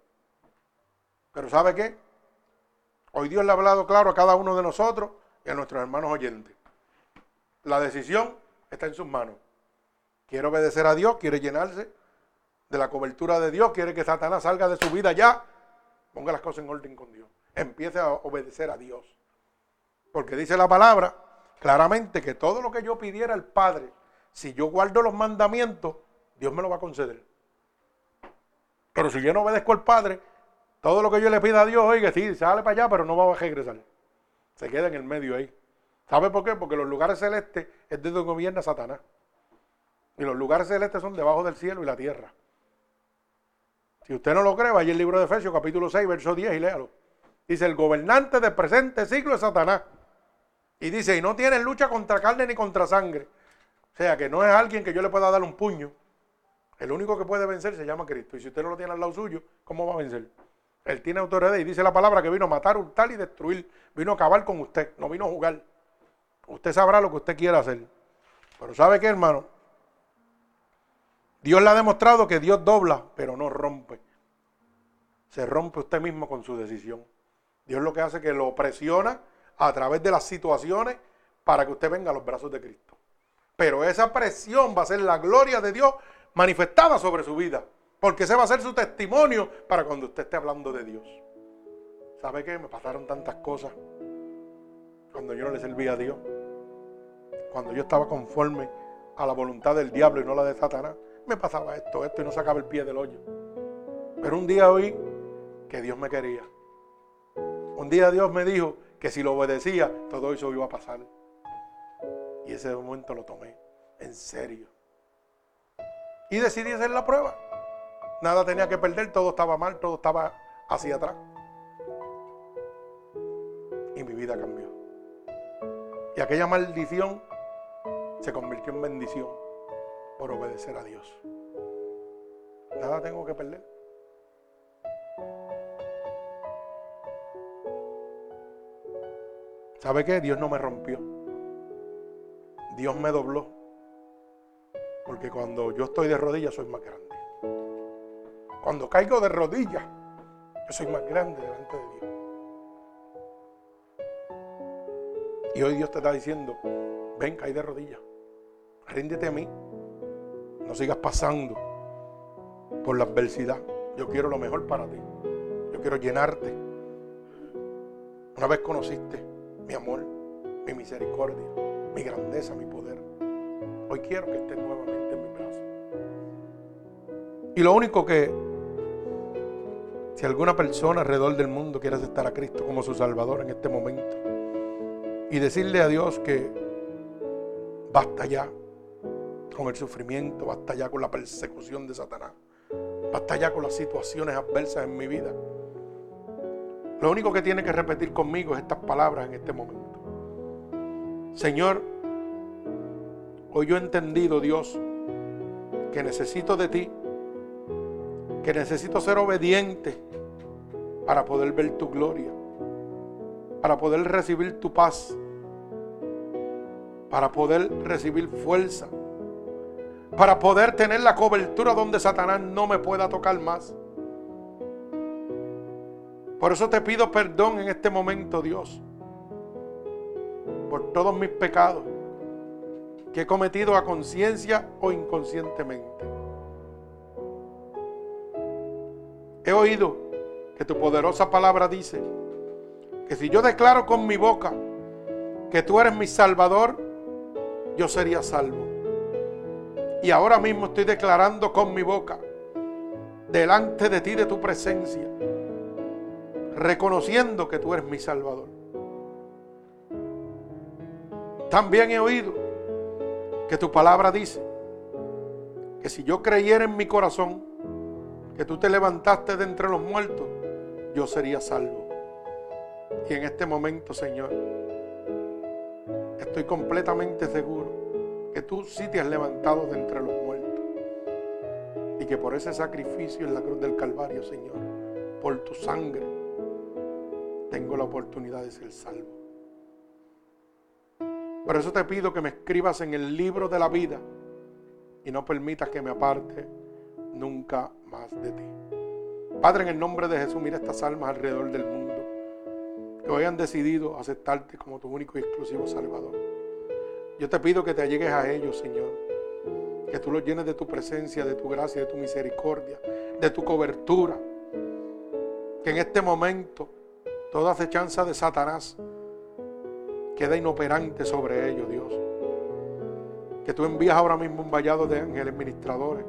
Pero ¿sabe qué? Hoy Dios le ha hablado claro a cada uno de nosotros y a nuestros hermanos oyentes. La decisión está en sus manos. Quiere obedecer a Dios, quiere llenarse de la cobertura de Dios, quiere que Satanás salga de su vida ya. Ponga las cosas en orden con Dios. Empiece a obedecer a Dios. Porque dice la palabra claramente que todo lo que yo pidiera al Padre, si yo guardo los mandamientos, Dios me lo va a conceder. Pero si yo no obedezco al Padre, todo lo que yo le pida a Dios, oiga, sí, sale para allá, pero no va a regresar. Se queda en el medio ahí. ¿Sabe por qué? Porque los lugares celestes es de donde gobierna Satanás. Y los lugares celestes son debajo del cielo y la tierra. Si usted no lo cree, vaya el libro de Efesios, capítulo 6, verso 10 y léalo. Dice, el gobernante del presente siglo es Satanás. Y dice, y no tiene lucha contra carne ni contra sangre. O sea, que no es alguien que yo le pueda dar un puño. El único que puede vencer se llama Cristo. Y si usted no lo tiene al lado suyo, ¿cómo va a vencer? Él tiene autoridad y dice la palabra que vino a matar, hurtar y destruir. Vino a acabar con usted, no vino a jugar. Usted sabrá lo que usted quiera hacer. Pero ¿sabe qué, hermano? Dios le ha demostrado que Dios dobla, pero no rompe. Se rompe usted mismo con su decisión. Dios lo que hace es que lo presiona a través de las situaciones para que usted venga a los brazos de Cristo. Pero esa presión va a ser la gloria de Dios manifestada sobre su vida. Porque ese va a ser su testimonio para cuando usted esté hablando de Dios. ¿Sabe qué? Me pasaron tantas cosas cuando yo no le servía a Dios. Cuando yo estaba conforme a la voluntad del diablo y no la de Satanás. Me pasaba esto, esto y no sacaba el pie del hoyo. Pero un día oí que Dios me quería. Un día Dios me dijo que si lo obedecía, todo eso iba a pasar. Y ese momento lo tomé en serio. Y decidí hacer la prueba. Nada tenía que perder, todo estaba mal, todo estaba hacia atrás. Y mi vida cambió. Y aquella maldición se convirtió en bendición por obedecer a Dios. Nada tengo que perder. ¿Sabe qué? Dios no me rompió. Dios me dobló. Porque cuando yo estoy de rodillas soy más grande. Cuando caigo de rodillas, yo soy más grande delante de Dios. Y hoy Dios te está diciendo, ven, cae de rodillas. Ríndete a mí. No sigas pasando por la adversidad. Yo quiero lo mejor para ti. Yo quiero llenarte. Una vez conociste mi amor, mi misericordia, mi grandeza, mi poder. Hoy quiero que estés nuevamente en mi brazo. Y lo único que, si alguna persona alrededor del mundo quiere aceptar a Cristo como su Salvador en este momento y decirle a Dios que basta ya con el sufrimiento, basta ya con la persecución de Satanás, basta ya con las situaciones adversas en mi vida. Lo único que tiene que repetir conmigo es estas palabras en este momento. Señor, Hoy yo he entendido, Dios, que necesito de ti, que necesito ser obediente para poder ver tu gloria, para poder recibir tu paz, para poder recibir fuerza, para poder tener la cobertura donde Satanás no me pueda tocar más. Por eso te pido perdón en este momento, Dios, por todos mis pecados que he cometido a conciencia o inconscientemente. He oído que tu poderosa palabra dice que si yo declaro con mi boca que tú eres mi salvador, yo sería salvo. Y ahora mismo estoy declarando con mi boca, delante de ti, de tu presencia, reconociendo que tú eres mi salvador. También he oído que tu palabra dice que si yo creyera en mi corazón que tú te levantaste de entre los muertos, yo sería salvo. Y en este momento, Señor, estoy completamente seguro que tú sí te has levantado de entre los muertos. Y que por ese sacrificio en la cruz del Calvario, Señor, por tu sangre, tengo la oportunidad de ser salvo. Por eso te pido que me escribas en el libro de la vida y no permitas que me aparte nunca más de ti. Padre, en el nombre de Jesús, mira estas almas alrededor del mundo que hoy han decidido aceptarte como tu único y exclusivo Salvador. Yo te pido que te allegues a ellos, Señor. Que tú los llenes de tu presencia, de tu gracia, de tu misericordia, de tu cobertura. Que en este momento toda acechanza de Satanás queda inoperante sobre ellos, Dios. Que tú envías ahora mismo un vallado de ángeles ministradores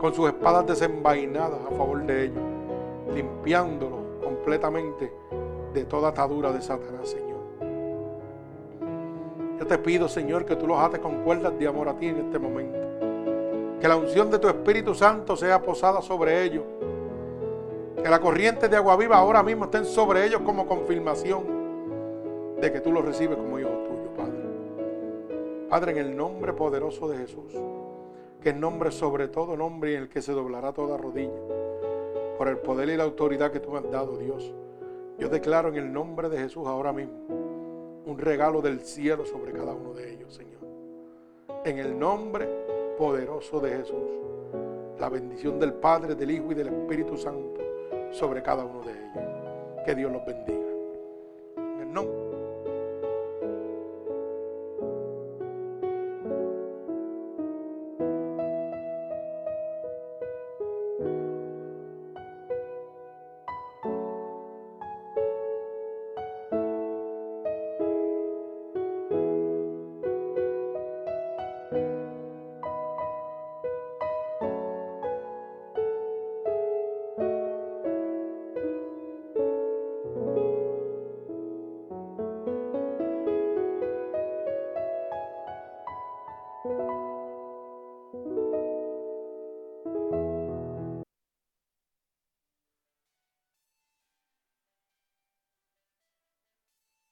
con sus espadas desenvainadas a favor de ellos, limpiándolos completamente de toda atadura de Satanás, Señor. Yo te pido, Señor, que tú los ates con cuerdas de amor a ti en este momento. Que la unción de tu Espíritu Santo sea posada sobre ellos. Que la corriente de agua viva ahora mismo estén sobre ellos como confirmación que tú lo recibes como hijo tuyo, Padre. Padre, en el nombre poderoso de Jesús, que es nombre sobre todo nombre en el que se doblará toda rodilla, por el poder y la autoridad que tú me has dado, Dios. Yo declaro en el nombre de Jesús ahora mismo un regalo del cielo sobre cada uno de ellos, Señor. En el nombre poderoso de Jesús, la bendición del Padre, del Hijo y del Espíritu Santo sobre cada uno de ellos. Que Dios los bendiga. En el nombre